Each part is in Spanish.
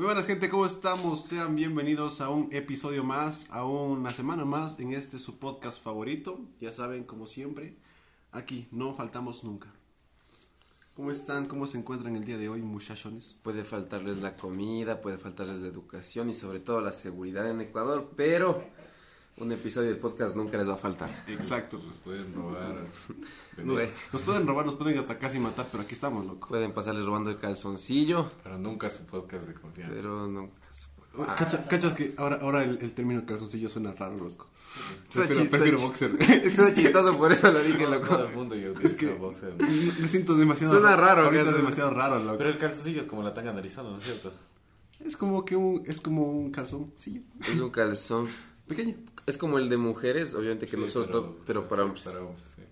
Muy buenas gente, ¿cómo estamos? Sean bienvenidos a un episodio más, a una semana más en este su podcast favorito. Ya saben, como siempre, aquí no faltamos nunca. ¿Cómo están? ¿Cómo se encuentran el día de hoy, muchachones? Puede faltarles la comida, puede faltarles la educación y sobre todo la seguridad en Ecuador, pero un episodio del podcast nunca les va a faltar. Exacto. Nos pueden robar. Nos, pueden robar, nos pueden hasta casi matar, pero aquí estamos, loco. Pueden pasarles robando el calzoncillo, Pero nunca su podcast de confianza. pero nunca. Oh, Cacha- ¿Cachas que ahora, ahora el, el término calzoncillo suena raro, loco? Suena Prefiero, prefiero boxer. Es chistoso, por eso lo dije, loco. todo el mundo ya utiliza que- boxer. Me siento demasiado Suena raro, Ahorita es demasiado raro, loco. Pero el calzoncillo es como la tanga narizona, ¿no es cierto? Es como que un, es como un calzoncillo. Es un calzón. Pequeño. Es como el de mujeres, obviamente que no Sí, solo todo, pero para hombres. Para hombres, sí.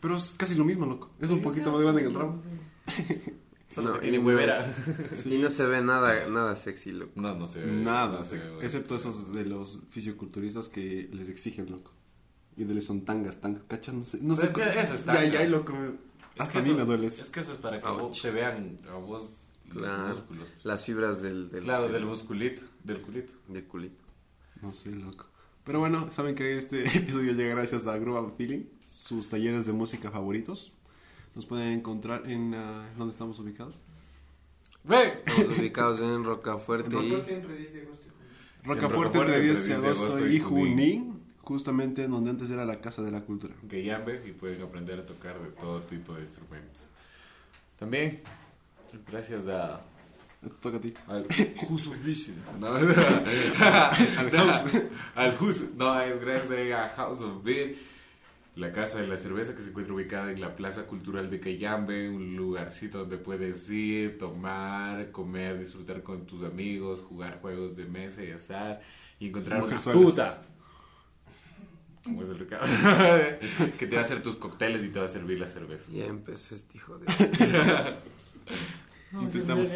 Pero es casi lo mismo, loco. Es un poquito más grande en el ramo. Solo No, que tiene y huevera. Y no se ve nada, nada sexy, loco. No, no se ve. Nada, no se ve, excepto esos de los fisioculturistas que les exigen, loco. Y de les son tangas, tangas, ¿cachas? No sé, no sé. Pero es que eso es Ya, ya, loco. Es Hasta que a mí eso- me duele. Es que eso es para que Ouch. vos te vean a vos los Claro. músculos. Las fibras del, del, Claro, del musculito, del culito. del culito. No sé, loco. Pero bueno, saben que este episodio llega gracias a Groove and Feeling, sus talleres de música favoritos. Nos pueden encontrar en... ah, ¿Dónde estamos ubicados? Estamos ubicados en Rocafuerte y... Rocafuerte Rocafuerte, entre 10 de entre 10 de agosto agosto y y Junín. Justamente en donde antes era la Casa de la Cultura. que llame y pueden aprender a tocar de todo tipo de instrumentos. También, gracias a Toca a ti. al Juso Vision. No, Al House. al Juso. No, es gracias a House of Beer, la casa de la cerveza que se encuentra ubicada en la Plaza Cultural de Cayambe, un lugarcito donde puedes ir, tomar, comer, disfrutar con tus amigos, jugar juegos de mesa y azar y encontrar una puta. Como es el recado. que te va a hacer tus cócteles y te va a servir la cerveza. Ya empezó este hijo de... Intentamos.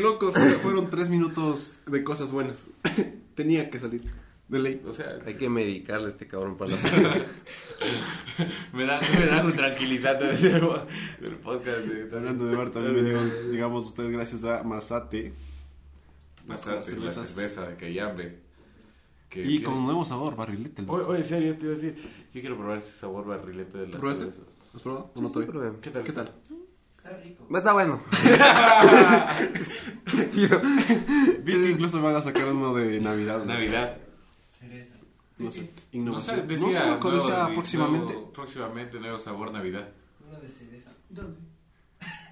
Loco, fue- fueron tres minutos de cosas buenas. Tenía que salir. De ley. O sea, Hay que medicarle a este cabrón para la... me da, me da un tranquilizante decir del podcast. está Hablando de bar, también me dio- llegamos ustedes gracias a Masate. Pasate, Las la cerveza de Cayambe. Que, Y que- con un nuevo sabor, barrilete. Oye, oye, en serio, te iba a decir. Yo quiero probar ese sabor barrilete de la cerveza. ¿Has probado? ¿O Sí, no sí, probé. ¿Qué tal? ¿Qué tal? Está bueno. Vi que incluso van a sacar uno de Navidad. ¿no? Navidad. No sé. No sé, Innovación. decía, No sé, loco, nuevo- decía próximamente. nuevo- próximamente nuevo sabor Navidad. Una de cereza. ¿Dónde?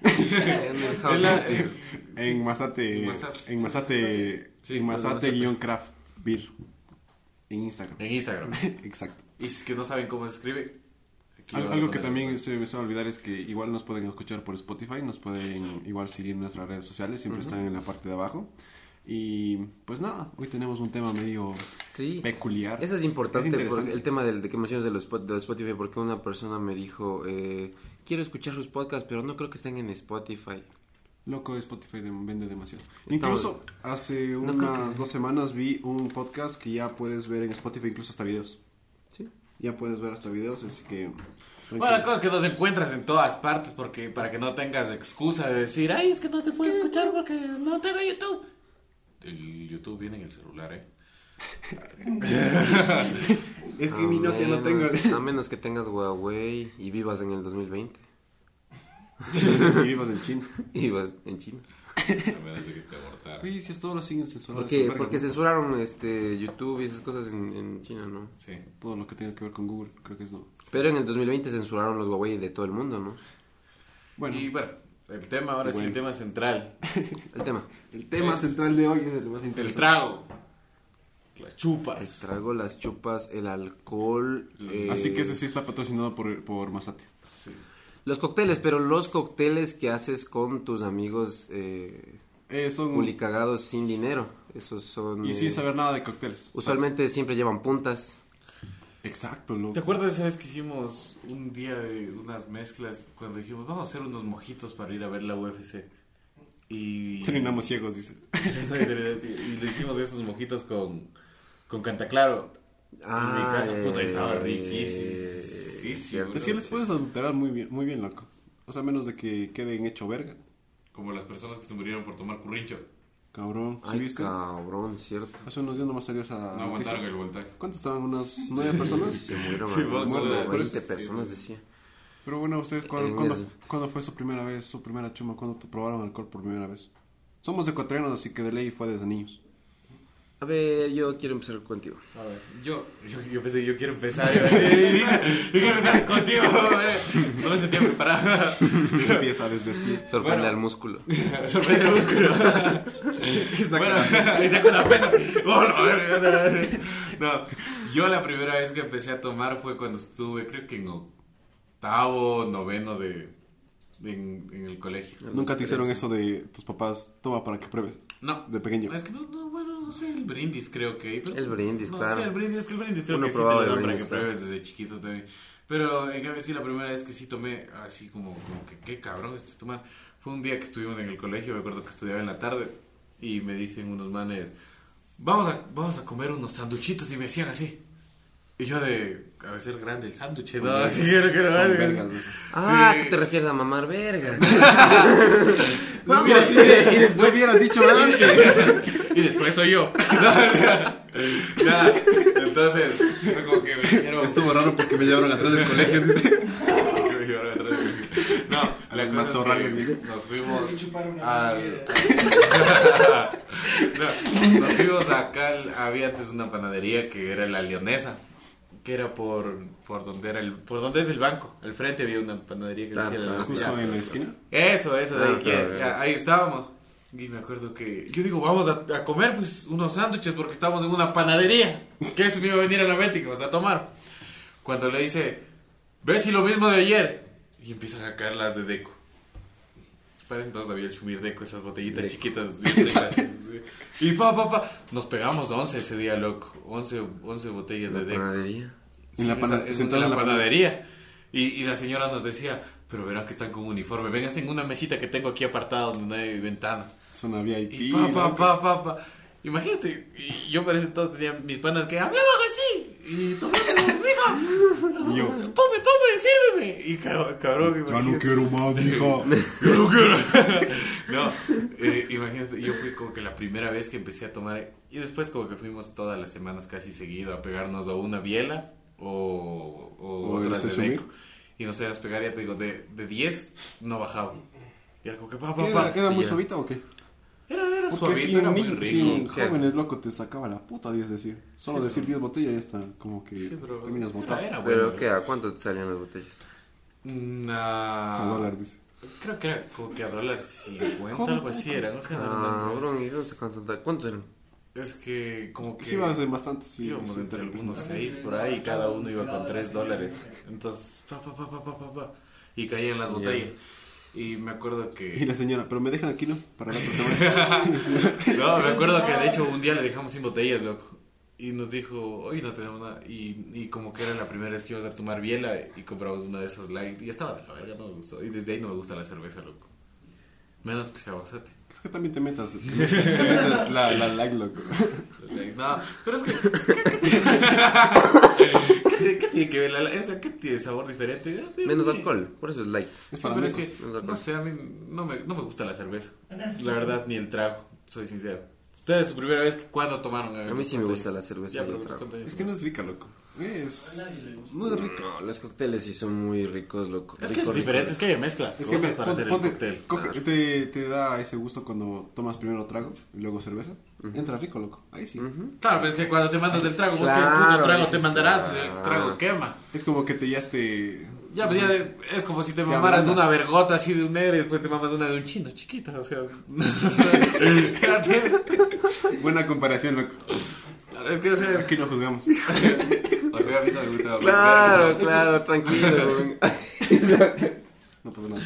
En el house. En la- en- En Masate. En Masate. En Masate. Sí, en Masate Masate. guion craft beer. En Instagram. en Instagram. Exacto. Y si es que no saben cómo se escribe. Al- Algo que también se me suele olvidar es que igual nos pueden escuchar por Spotify, nos pueden igual seguir en nuestras redes sociales, siempre están en la parte de abajo. Y pues nada, hoy tenemos un tema medio Sí. peculiar. Eso es importante, Es porque el tema del, de que mencionas de los de Spotify, porque una persona me dijo, eh, quiero escuchar sus podcasts, pero no creo que estén en Spotify. Loco, Spotify de- vende demasiado. Estamos- Incluso hace No unas que- dos semanas vi un podcast que ya puedes ver en Spotify, incluso hasta videos. Ya puedes ver hasta videos, así que... Bueno, la cosa es que nos encuentras en todas partes porque para que no tengas excusa de decir, ay, es que no te puedo escuchar porque no tengo YouTube. El YouTube viene en el celular, ¿eh? Es que A mi Nokia no tengo... A menos que tengas Huawei y vivas en el 2020. y vivas en China. Y vivas en China. A menos de que te abortaran. Oye, si hasta ahora siguen censurando. Porque, esas vergas, porque ¿no? censuraron este YouTube y esas cosas en, en China, ¿no? Sí. Todo lo que tenga que ver con Google, creo que es no. Pero en el 2020 censuraron los Huawei de todo el mundo, ¿no? Bueno, Y bueno, el tema ahora Bueno. el tema central. El tema. el tema es- central de hoy es el más El interesante. trago. Las El chupas. trago, las chupas, el alcohol. eh, Así que ese sí está patrocinado por, por Masate. Sí. Los cócteles, pero los cócteles que haces con tus amigos eh, Eh, son... culicagados sin dinero. Esos son... Y sin eh, saber nada de cócteles. Usualmente siempre llevan puntas. Exacto, loco. ¿Te acuerdas esa vez que hicimos un día de unas mezclas cuando dijimos, vamos a hacer unos mojitos para ir a ver la UFC? Y... Terminamos ciegos, dice. y le hicimos esos mojitos con, con Cantaclaro. Ah, en mi casa, eh, puta, estaba eh, cierto. Es que les puedes adulterar muy bien, muy bien, loco. O sea, menos de que queden hecho verga. Como las personas que se murieron por tomar currincho. Cabrón, ¿sí Ay, viste? cabrón, cierto. Hace unos días nomás salió esa No noticia. aguantaron el voltaje. ¿Cuántos estaban? ¿Unas nueve personas? Se murieron Sí, como pero 20 es- personas, decía. Pero bueno, ¿ustedes cuándo, En cuándo- eso. cuándo fue su primera vez, su primera chuma? ¿Cuándo te probaron alcohol por primera vez? Somos ecuatorianos, así que de ley fue desde niños. A ver, yo quiero empezar contigo. A ver, yo, yo, yo pensé, yo quiero empezar. Yo, yo quiero empezar contigo. No me sentía preparado. Empieza a desvestir. Sorprende Bueno. al músculo. Sorprende el músculo. bueno, ahí saco la pesa. Oh. No, yo la primera vez que empecé a tomar fue cuando estuve, creo que en octavo, noveno de, en, en el colegio. Nunca te hicieron eso de tus papás, toma para que pruebes, No. de pequeño. Es que no, no, no sé, el brindis creo que. pero- El brindis, no, claro. Sí, el brindis, es que el brindis creo Uno que sí te lo el dan para brindis, que pruebes desde chiquito también. Pero en cambio sí, la primera vez que sí tomé, así como, como que qué cabrón esto es tomar. Fue un día que estuvimos en el colegio, me acuerdo que estudiaba en la tarde, y me dicen unos manes, vamos a, vamos a comer unos sanduchitos, y me decían así. Y yo de, a ser grande el sándwich, no, así quiero que hagan. vergas. Ah, Sí. ¿qué te refieres a mamar verga? No, Mira, sí, y después hubieras dicho antes. Y después soy yo. Nada, entonces, fue como que me dijeron... Estuvo raro porque me llevaron atrás del colegio. me llevaron atrás de mí. No, la cosa es que nos fuimos al... No, nos fuimos acá, había antes una panadería que era la Leonesa, que era por, por donde era el, por donde es el banco, al frente había una panadería que Claro, decía la claro, Leonesa. Justo en la esquina. Eso, eso, de ahí, Ah, claro, ahí estábamos. Y me acuerdo que yo digo, vamos a, a comer pues unos sándwiches porque estamos en una panadería. Que eso me iba a venir a la mente que vas a tomar. Cuando le dice, ¿ves si lo mismo de ayer? Y empiezan a caer las de Deco. Para entonces había el Shumir Deco, esas botellitas Deco. chiquitas. sí. Y pa, pa, pa, nos pegamos 11 ese día, loco. 11, 11 botellas de Deco. panadería. En la Sí, pana- esa- en, la la panadería. Y, y la señora nos decía, pero verán que están con uniforme. Vénganse en una mesita que tengo aquí apartada donde no hay ventanas. Zona VIP. Y pa, pa, pa, pa, pa. Imagínate, y yo parece todos tenía mis panas que hablaban así. Y tomando, mijo. Y yo. Pome, pome, sírveme. Y cab- cabrón, Ya no imagínate. quiero más, mija. Yo no quiero. no, eh, imagínate, yo fui como que la primera vez que empecé a tomar. Y después, como que fuimos todas las semanas casi seguido a pegarnos o una biela o, o, O otras de. Deco. Y no sabías pegar, ya te digo, de, de 10 no bajaba. Y era como que pa, ¿Qué pa, era, pa. ¿Era muy suavita o qué? Era, era Porque suavito, si era un muy rico. si jóvenes loco te sacaba la puta 10 decir. Solo Sí, decir pero- 10 botellas ya está como que Sí, pero terminas botado. era, era ¿Pero bueno. qué? ¿A cuánto te salían las botellas? Nah, A dólar dice. Creo que era como que a dólar 50, Joder, algo así era, no sé. no, no, Ah, no. bro, ¿y dónde sacan tanta? ¿Cuántos eran? Es que como que... Sí, ibas en bastante, sí. íbamos entre representa. seis por ahí y cada uno iba con 3 dólares. Entonces, pa, pa, pa, pa, pa, pa, pa, y caían las botellas. Y me acuerdo Y que... la señora, pero me dejan aquí, ¿no? Para la otra. No, me acuerdo que de hecho un día le dejamos sin botellas, loco. Y nos dijo, hoy no tenemos nada. Y, y como que era la primera vez que íbamos a tomar biela y compramos una de esas light. Y ya estaba de la verga, no me gustó. Y desde ahí no me gusta la cerveza, loco. Menos que sea basate. Es que también te metas. te metas la, la like, loco. No, pero es que. ¿Qué, qué tiene que ver la esa? ¿Qué tiene sabor diferente? Menos alcohol, por eso es light. Sí, para pero es que, menos alcohol. no sé, a mí no me, no me gusta la cerveza. La verdad, ni el trago, soy sincero. ¿Ustedes su primera vez cuándo tomaron? A mí sí me gusta la cerveza Ya, y el pero trago. ¿cuántos años Es que no es rica, loco. Es... No es rica. No, los cócteles sí son muy ricos, loco. Es que Rico, es rico, diferente, es rico. que hay mezclas Es que para ponte- hacer ponte- el cóctel. coge- te, te da ese gusto cuando tomas primero trago y luego cerveza. Entra rico, loco. Ahí sí. Claro, pero es que cuando te mandas del trago, vos Claro, puto trago te mandarás, pues, el claro. trago quema. Es como que te ya te... Ya, pues ya de- es como si te Te mamaras de una vergota así de un negro y después te mamas una de un chino chiquita, o sea. Buena comparación, loco. es que, o sea, Aquí no juzgamos. o sea, a mí no me gusta Claro, claro, tranquilo. No pasa nada.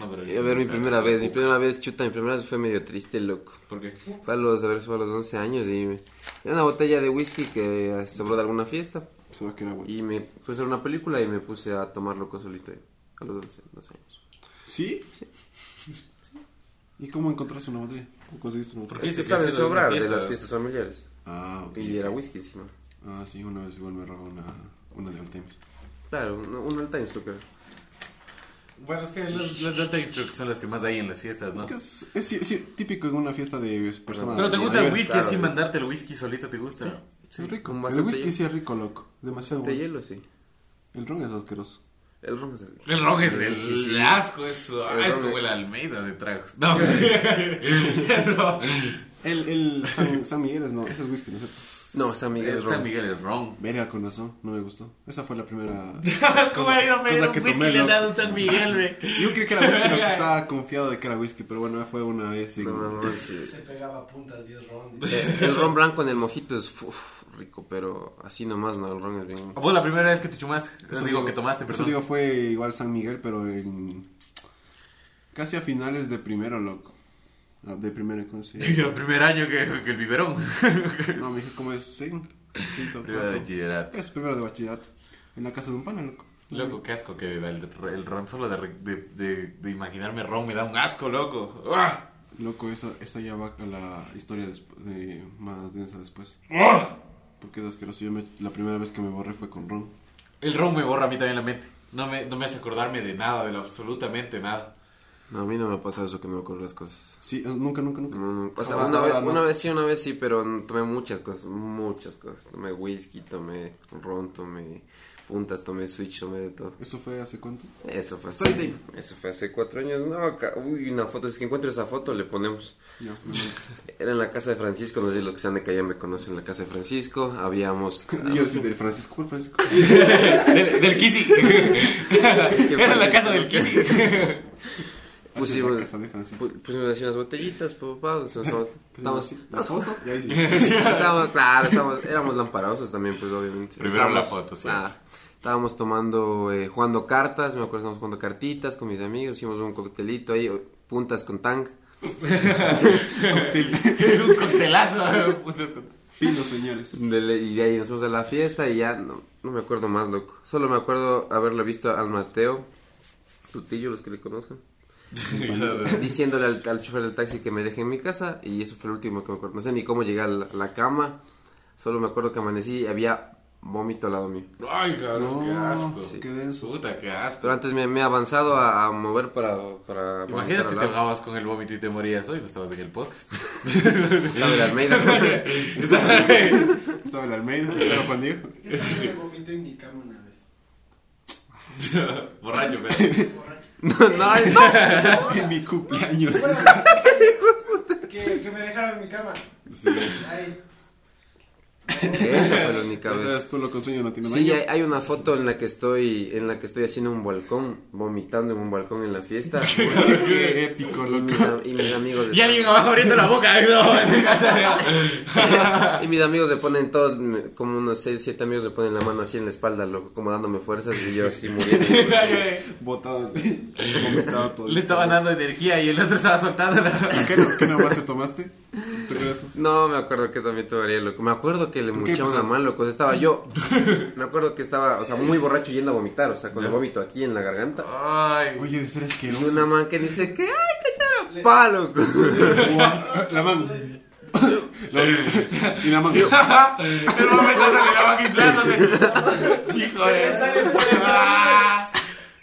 No, pero a ver, mi primera vez, mi primera vez, chuta, mi primera vez fue medio triste, loco. ¿Por qué? Fue a los, a ver, fue a los 11 años y me... Era una botella de whisky que sobró de alguna fiesta Se va a quedar bueno. y me puse a ver una película y me puse a tomar loco solito ahí, a los 11, 12 años. ¿Sí? ¿Y cómo encontraste una botella? ¿Cómo conseguiste una ¿Por botella? que que saben hace las sobrar de las fiestas familiares. Ah, ok. Y era whisky encima. Ah, sí, una vez igual me robó una, una de All Times. Claro, un, un all times creo que era. Bueno, es que los, los Delta creo que son las que más hay en las fiestas, ¿no? Que Es, típico en una fiesta de personas. Pero te sí, gusta el whisky, claro, así mandarte el whisky solito, ¿te gusta? Sí, es rico. El whisky hielo. sí es rico, loco. Demasiado De bueno. hielo, sí. El ron es asqueroso. El ron es El ron es el Sí, sí. asco, es, El como es- el Almeida de tragos. No, no. El, el San, San Miguel es no, ese es whisky, ¿no es cierto? No, San Miguel es El San ron. Miguel es ron. Verga con eso, no me gustó. Esa fue la primera. ¿Cómo ha ido a pedir un que whisky tomé, le han dado un San Miguel, ve? Yo creí que era whisky, loco, estaba confiado de que era whisky, pero bueno, fue una vez. y- No, no, no, sí. Se pegaba puntas 10 ron. Eh, El ron blanco en el mojito es uf, rico, pero así nomás no, el ron es bien. Vos la primera vez que te chumaste, Eso digo, que tomaste, Eso perdón. digo fue igual San Miguel, pero en. Casi a finales de primero, loco. Ah, De primero, ¿cómo se llama? El primer año que, que el biberón. No, me dije, ¿cómo es? Sí, quinto, Primero de bachillerato. Es primero de bachillerato. En la casa de un pana, loco. Loco, qué asco que da el, el ron solo de, re- de, de, de imaginarme ron me da un asco, loco. ¡Ah! Loco, esa, esa ya va a la historia de, más densa después. ¡Ah! Porque es asqueroso. Yo me- la primera vez que me borré fue con ron. El ron me borra a mí también la mente. No me, no me hace acordarme de nada, de lo absolutamente nada. No, a mí no me ha pasado eso que no me acuerdo las cosas. Sí, eh, nunca, nunca, nunca. No, no, O sea, una vez, una ¿no? vez sí, una vez sí, pero tomé muchas cosas, muchas cosas. Tomé whisky, tomé ron, tomé puntas, tomé switch, tomé de todo. ¿Eso fue hace cuánto? Eso fue hace, eso fue hace cuatro años. No, ca- uy, una foto, es que encuentro esa foto, le ponemos. Ya, mandas. Era en la casa de Francisco, no sé si los que sean de Cayán me conocen la casa de Francisco. Habíamos. Yo de Francisco, ¿cuál Francisco? del, del Kisi. Era la casa del Kisi. Pusimos, la casa de Francisco. pu- pusimos así unas botellitas, papá. nos- nos- Estábamos, la foto, y ahí sí. estábamos, claro, estábamos, éramos lamparosos también, pues obviamente. Primero la Estábamos- foto, sí. claro. Estábamos tomando, eh, jugando cartas, me acuerdo, estábamos jugando cartitas con mis amigos, hicimos un coctelito ahí, puntas con tang. un coctelazo. putas con- Fino, señores. De le- y de ahí nos fuimos a la fiesta y ya no, no me acuerdo más, loco. Solo me acuerdo haberle visto al Mateo, Tutillo, los que le conozcan, diciéndole al, al chofer del taxi que me deje en mi casa y eso fue lo último que me acuerdo. No sé ni cómo llegué a la, cama, solo me acuerdo que amanecí y había vómito al lado mío. Ay, cabrón, qué asco. qué denso. Puta, qué asco. Pero antes me, me he avanzado a, a mover para... para Imagínate, te ahogabas con el vómito y te morías hoy, no estabas en el podcast. Estaba el Almeida. Estaba el Almeida, estaba Juan Diego. Yo también vomité en mi cama una vez. Borracho, pero. No, no, no. En mi cumpleaños. Que, que me dejaron en mi cama. Sí. Ahí. Esa fue la única Esa es vez. culo con sueño no tiene Sí, hay, hay una foto en la que estoy en la que estoy haciendo un balcón, vomitando en un balcón en la fiesta. Qué épico, y, mis, y mis amigos Y alguien abajo abriendo la boca. No, y mis amigos le ponen todos me- como unos 6, 7 amigos le ponen la mano así en la espalda, loco, como dándome fuerzas y yo así muriendo. Botado así. Vomitado todo. Le estaban dando energía y el otro estaba soltando la... ¿Qué, no- ¿Qué nomás te tomaste? ¿Te? No, me acuerdo que también tomaría, loco. Me acuerdo que le ¿Por qué muchaba una mano, loco. Estaba yo. Me acuerdo que estaba, o sea, muy borracho yendo a vomitar, o sea, con el vómito aquí en la garganta. Ay. Oye, de ser Y asqueroso. una man que dice que, ay, cacharo, palo. Guau, La mano. La- Y la mano. El momento de la inflándose. Hijo de... Ah.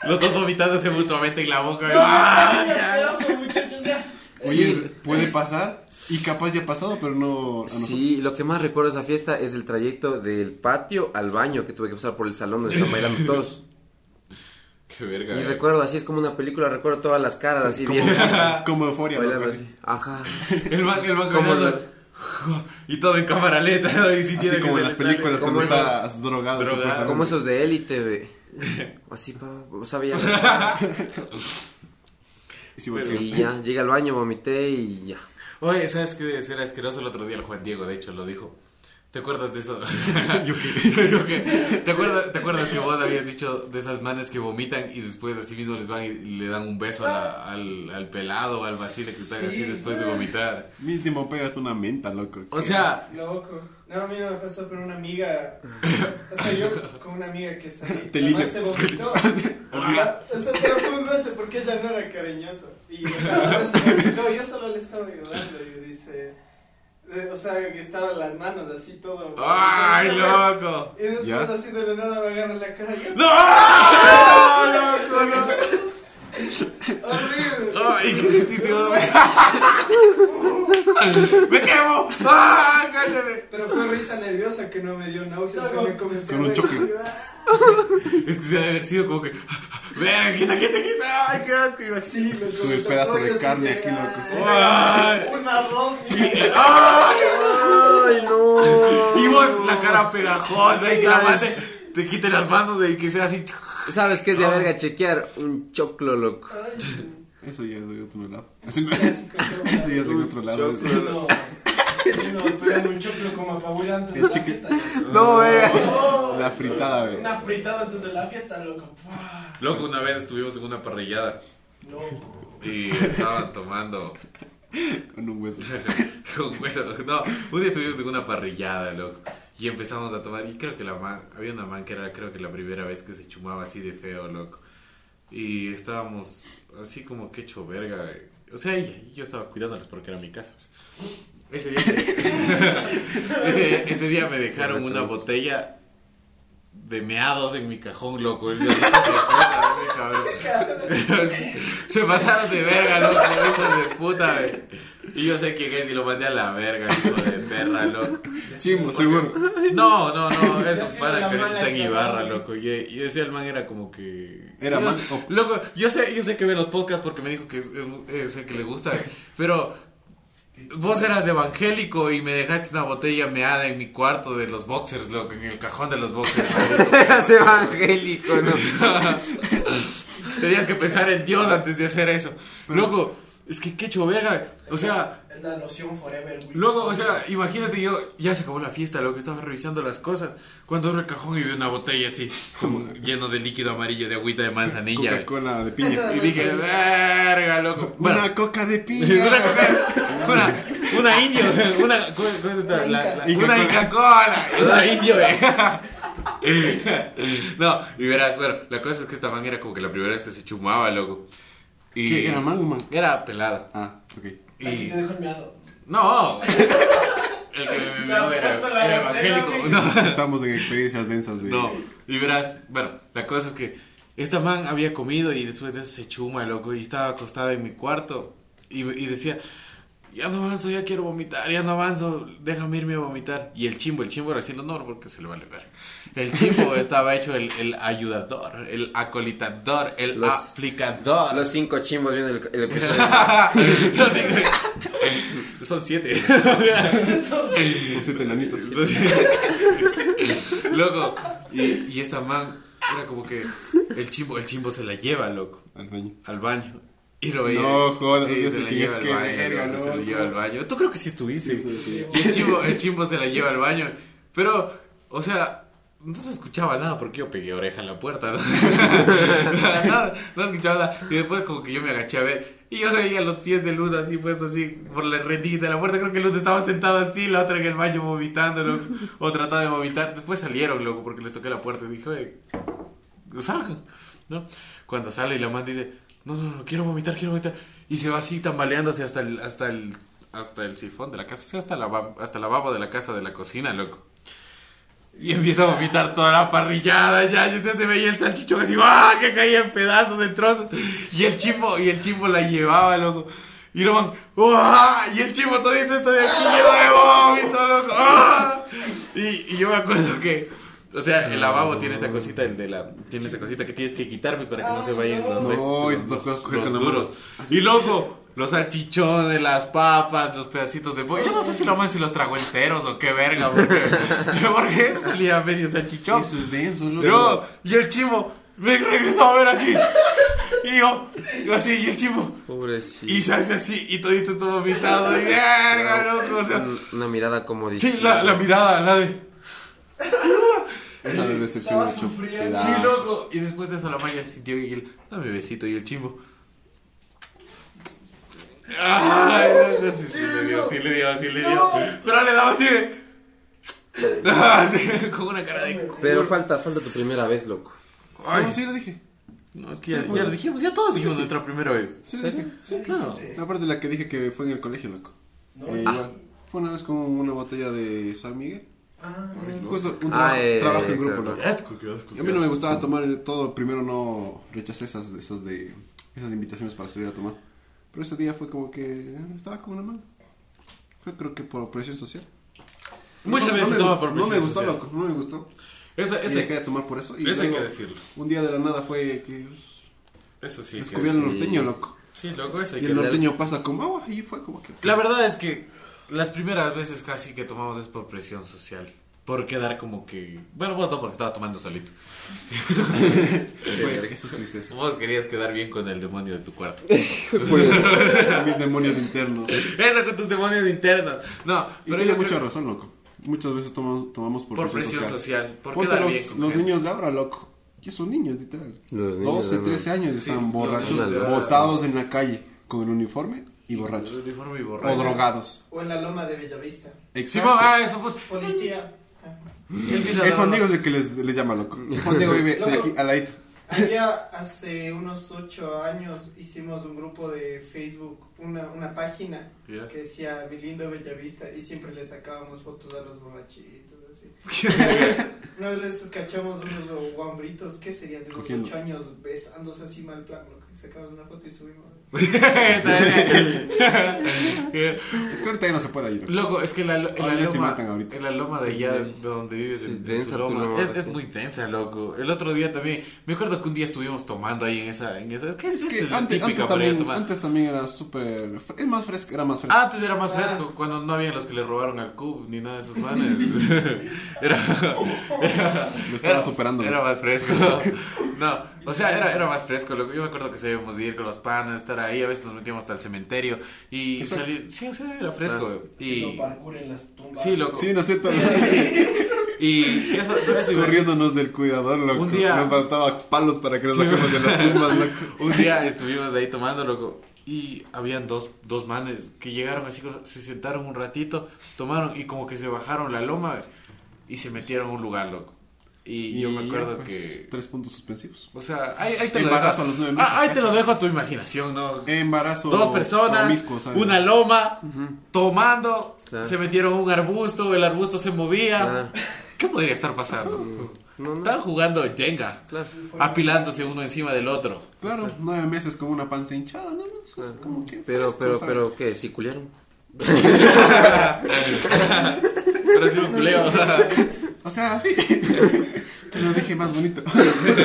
Los dos vomitándose mutuamente en la boca. Ah. asqueroso, muchachos, ya. Oye, Sí. puede pasar. Y capaz ya ha pasado, pero no a nosotros. Sí, lo que más recuerdo de esa fiesta es el trayecto del patio al baño que tuve que pasar por el salón donde están bailando todos. Qué verga. Y eh. recuerdo, así es como una película, recuerdo todas las caras así Como, bien. como euforia, bailando así. así. Ajá. El man, el caminando. Y todo en cámara lenta. ¿no? Y Así que como en las películas Como cuando eso. estás drogado. Drogado. Como esos de élite, ve. Así, pa, o. Y ya, llegué al baño, vomité y ya. Oye, ¿sabes qué ser asqueroso? El otro día el Juan Diego, de hecho, lo dijo. ¿Te acuerdas de eso? Yo qué. Yo qué. ¿Te, acuerdas, ¿Te acuerdas que vos habías dicho de esas manes que vomitan y después así mismo les van y le dan un beso a la- al, al pelado o al vacile que está Sí, así después de vomitar? Mínimo pégate una menta, loco. O sea, Loco. No, a mí no me pasó, pero una amiga. O sea, yo con una amiga que salí. Te ligas. se vomitó. O sea, o sea, pero fue un goce porque ella no era cariñosa. Y, o sea, se vomitó. Yo solo le estaba ayudando. Y dice. eh, O sea, que estaban las manos así todo. ¡ay, loco! Y después ¿Ya? así de la nada me agarra la cara. y ¡No! ¡Loco, no! Horrible. Ay, ¿qué sentiste? ¡Me quemo! ¡Ah, cállate! Pero fue risa nerviosa que no me dio náuseas. Se me comenzó Con a un choque. Es que se debe haber sido como que. ¡Ven, quita, quita, quita! ¡Ay, qué asco! iba- Sí, me Con el pedazo de carne aquí, loco. ¡Ay! Un arroz. ¡Ay! Ay, no. Y vos, la cara pegajosa y que la mate te quite las manos y que sea así. ¿Sabes qué es de verga chequear? Un choclo, loco. Ay, Eso ya es de otro lado. Eso ya es de otro lado. choclo. No, no, pero en un choclo como apabullante. El No, vea. Oh, La fritada, ve. Una fritada antes de la fiesta, loco. Loco, una vez estuvimos en una parrillada No. y estaban tomando Con un hueso. con hueso. No, un día estuvimos en una parrillada, loco. Y empezamos a tomar. Y creo que la man, había una man que era, creo que la primera vez que se chumaba así de feo, loco. Y estábamos así como que hecho verga. eh. O sea, ella, yo estaba cuidándolos porque era mi casa. pues. Ese día, ese, ese día me dejaron una botella de meados en mi cajón, loco. Se pasaron de verga, loco, hijos de puta, güey. Y yo sé quién es y lo mandé a la verga, hijo de perra, loco. Chimo, seguro. No, no, no, es un pana la que ahorita está en Ibarra, loco. Y, y decía el man era como que. Era man Loco, yo sé, yo sé que ve los podcasts porque me dijo que, sé que le gusta, pero. Vos eras evangélico y me dejaste una botella meada en mi cuarto de los boxers, loco, en el cajón de los boxers. Eras evangélico, ¿no? Tenías que pensar en Dios antes de hacer eso. Loco, es que qué verga. O sea, Es la loción forever, güey. Luego, o sea, imagínate yo, ya se acabó la fiesta, lo que estaba revisando las cosas, cuando abro el cajón y veo una botella así, como lleno de líquido amarillo de agüita de manzanilla. Coca-Cola de piña. Y dije, verga, loco. Bueno, Una coca de una, piña. cosa- una, una indio, una, ¿cómo, es esta? La- la- una Cola. Inca Cola, una indio, güey. No, y verás, bueno, la cosa es que esta man era como que la primera vez que se chumaba, loco. Y ¿Qué? ¿Era man o man? Era pelada. Ah, ok. Aquí Y, te dejo el miado. no, el que me meó era, era evangélico. No. Estamos en experiencias densas de. No, y verás, bueno, la cosa es que esta man había comido y después de eso se chuma, loco, y estaba acostada en mi cuarto y, y decía, ya no avanzo, ya quiero vomitar, ya no avanzo, déjame irme a vomitar. Y el chimbo, el chimbo era haciendo honor porque se le vale ver. El chimbo estaba hecho el, el ayudador, el acolitador, el Los- aplicador. Los cinco chimbos viendo el, el Son siete. Son siete enanitos. Entonces, loco, y, y esta man era como que el chimbo, el chimbo se la lleva, loco, Al baño. al baño. Y lo veía. No, joder, sí, se la lleva al baño, verga, loco, se no, la lleva no. al baño. Tú creo que sí estuviste. Sí, sí, sí. Y el chimbo, el chimbo se la lleva al baño. Pero, o sea, no se escuchaba nada porque yo pegué oreja en la puerta. ¿no? nada, no escuchaba nada. Y después como que yo me agaché a ver. Y yo veía los pies de Luz así, pues así, por la rendita de la puerta. Creo que Luz estaba sentada así, la otra en el baño vomitando, loco, o tratando de vomitar. Después salieron, loco, porque les toqué la puerta y dije, oye, salgan, ¿no? Cuando sale y la man dice, no, no, no, quiero vomitar, quiero vomitar. Y se va así tambaleándose hasta el, hasta el, hasta el sifón de la casa, o sea, hasta la, hasta la baba de la casa de la cocina, loco. Y empieza a vomitar toda la parrillada ya, y usted se veía el salchichón así, ¡ah! que caía en pedazos, en trozos. Y el chimbo, y el chimbo la llevaba, loco. Y lo van, ¡ah! Y el chimbo todito está de aquí lleno de vómito, loco. ¡ah! Y yo me acuerdo que, o sea, el lavabo tiene esa cosita, el de la, tiene esa cosita que tienes que quitar pues, para que no se vayan los No, restos, y los, los- los duros. Y loco, los salchichones, las papas, los pedacitos de pollo. Yo no sé si lo man si los trago enteros o qué verga, porque, porque eso salía medio salchichón. Eso es denso, loco. No, y el chimo me regresó a ver así. Y yo, yo así, y el chimo. Pobrecito. Y se hace así, y todito todo vomitado. Y verga, loco. O sea, Un- Una mirada como sí, diciendo. la, la mirada, la de. Esa de decepción Estaba hecho sufriendo. Sí, loco. Y después de eso la maya se sintió y él, dame besito. Y el chimbo. Ay, no, sí, sí le dio, sí le dio, sí le dio. Pero le daba así de. Ah, con una cara de. Pero falta, falta tu primera vez, loco. No, sí lo dije. No, es que ya, ya lo dijimos, ya todos dijimos nuestra primera vez. Sí lo dije. Sí, claro. Aparte de la que dije que fue en el colegio, loco. No. Eh, igual. Fue una vez con una botella de San Miguel. Ah, Justo un Ah, trabajo, eh, trabajo en grupo, claro. loco. Asco, qué asco. Y a mí no me gustaba tomar todo. Primero no rechacé esas, esos de esas invitaciones para salir a tomar. Pero ese día fue como que eh, estaba con una mano. Fue creo que por presión social. Muchas No- veces no toma gustó- por No me presión gustó, loco, no me gustó. Eso, Y eso, dejé de tomar por eso. Y eso hay que decirlo. Un día de la nada fue que pues, Eso sí. descubrieron el sí. norteño, loco. Sí, loco, eso hay Y que el norteño pasa como agua y fue como que... La verdad es que las primeras veces casi que tomamos es por presión social. Por quedar como que... Bueno, vos no porque estaba tomando solito. Fue- eso es tristeza. Vos querías quedar bien con el demonio de tu cuarto. Mis demonios internos. Eso con tus demonios internos. No, Y pero tiene mucha creo- razón, loco. Muchas veces tomamos, tomamos por, por presión social. Por Ponte quedar los, bien con los gente. niños de ahora, loco. Ya son niños, literal. Los niños 12, de 13 años Sí, están borrachos, botados en la calle con el uniforme y borrachos. uniforme y O drogados. O en la loma de Bellavista. Exacto. Ah, eso. pues, Policía. el Juan Diego es el que les, les llama loco. El Juan Diego vive Loco. aquí al ladito. Allá hace unos ocho años hicimos un grupo de Facebook, una, una página Ya. que decía mi lindo Bellavista y siempre le sacábamos fotos a los borrachitos así. Una vez les cachamos unos guambritos, ¿qué serían? De ocho años besándose así mal plan, loco, y sacamos una foto y subimos. Es que ahorita ya no se puede ir. Loco, es que la, en la loma, en la loma de allá de donde vives Es en densa su tu loma, loma, es, es sí. muy densa, loco. El otro día también, me acuerdo que un día estuvimos tomando ahí en esa, en esa, es que es, Es que antes, típica antes, para ir a también, tomar. antes también era súper... Es más fresco, era más fresco. Antes era más Ah. fresco, cuando no habían los que le robaron al Cub ni nada de esos manes. era, era, Lo estaba era- superando. Era más fresco. No, o sea, era, era más fresco. loco. Yo me acuerdo que sabíamos de ir con los panas, estar ahí, a veces nos metíamos hasta el cementerio y salir. Sí, o sea, era fresco. Haciendo Y, parkour en las tumbas. sí, loco. Sí, no sé, todo- Y eso, pero eso corriéndonos del cuidador, loco. Un día- Nos faltaba palos para que nos Sí. saquemos de las tumbas, loco. Un día estuvimos ahí tomando, loco. Y habían dos, dos manes que llegaron así, se sentaron un ratito, tomaron y como que se bajaron la loma y se metieron a un lugar, loco. Y, yo me acuerdo pues, que... Tres puntos suspensivos. O sea, ahí, ahí te lo Embarazo dejo. a los nueve meses, Ah, ahí te lo dejo a tu imaginación, ¿no? Embarazo Dos personas, una loma, tomando, Claro. se metieron un arbusto, el arbusto se movía. Claro. ¿Qué podría estar pasando? No, no. Están jugando Jenga, Claro. apilándose uno encima del otro. Claro, nueve meses con una panza hinchada, ¿no? Eso es como que Pero, fresco, pero, ¿sabes? pero, ¿qué? ¿Sí culiaron? Pero sí un culeo. O sea, sí. Lo dije más bonito.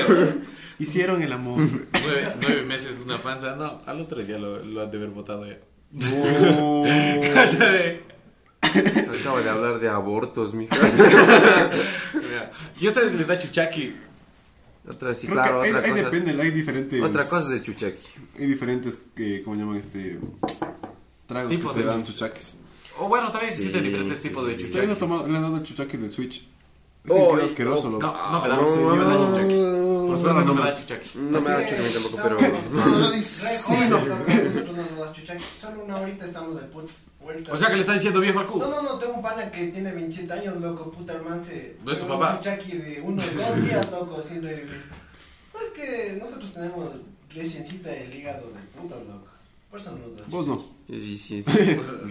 Hicieron el amor. nueve, nueve meses una panza. No, a los tres ya lo, lo han de haber votado ya. No. Acabo de hablar de abortos, mija. Mira, Y a ustedes les da chuchaqui. Otra, sí, Creo claro, que otra ahí cosa. depende, hay diferentes. Otra cosa es de chuchaqui. Hay diferentes, que, ¿cómo llaman este? Tragos Tipos que te de- dan chuchaques. O bueno, también Sí, existen diferentes sí, tipos sí, de sí. No chuchaqui. tomado- le han dado el chuchaque del Switch. Oh, sentido y- asqueroso, oh, loco. No, no me da, No, no, me da no, chuchaqui. no. Por suerte no me da chuchaqui. No me da chuchaqui tampoco, pero... Re joven, nosotros nos las chuchacas. Solo una horita estamos de putas. Ahorita- O sea que le está diciendo viejo al No, cubo. no, no, tengo un pana que tiene 27 años, loco, puta hermano, se... ¿No es tu papá? Chuchaqui de uno o dos días, loco, sin revivir. Pero es que nosotros tenemos reciencita el hígado de putas, loco. Por eso no nos da Vos no. Sí, sí, sí.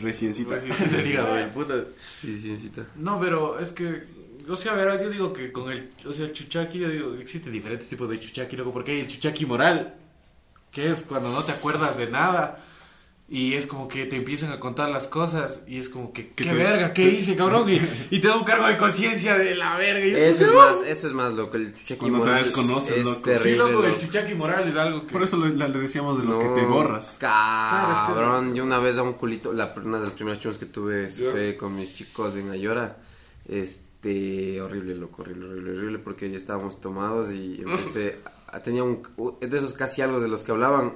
Reciencita. Pues sí, sí, te digo, del puta. Sí, sí, sí. está. No, pero es que, o sea, verás, yo digo que con el, o sea, el chuchaqui, yo digo, existen diferentes tipos de chuchaqui, loco, porque hay el chuchaqui moral, que es cuando no te acuerdas de nada y es como que te empiezan a contar las cosas y es como que, qué te- verga, qué hice, cabrón, y, y te da un cargo de conciencia de la verga. y- Eso es más, eso es más loco. El chuchaqui Cuando te moral desconoces, es loco. terrible. Sí, loco, el chuchaqui moral es algo que... Por eso le, le decíamos de lo que te borras. Claro, es que- Cabrón, yo una vez a un culito, la, una de las primeras chumas que tuve fue con mis chicos en Ayora. Este, horrible, loco, horrible, horrible, horrible, porque ya estábamos tomados y empecé, a, tenía un, de esos casi algo de los que hablaban,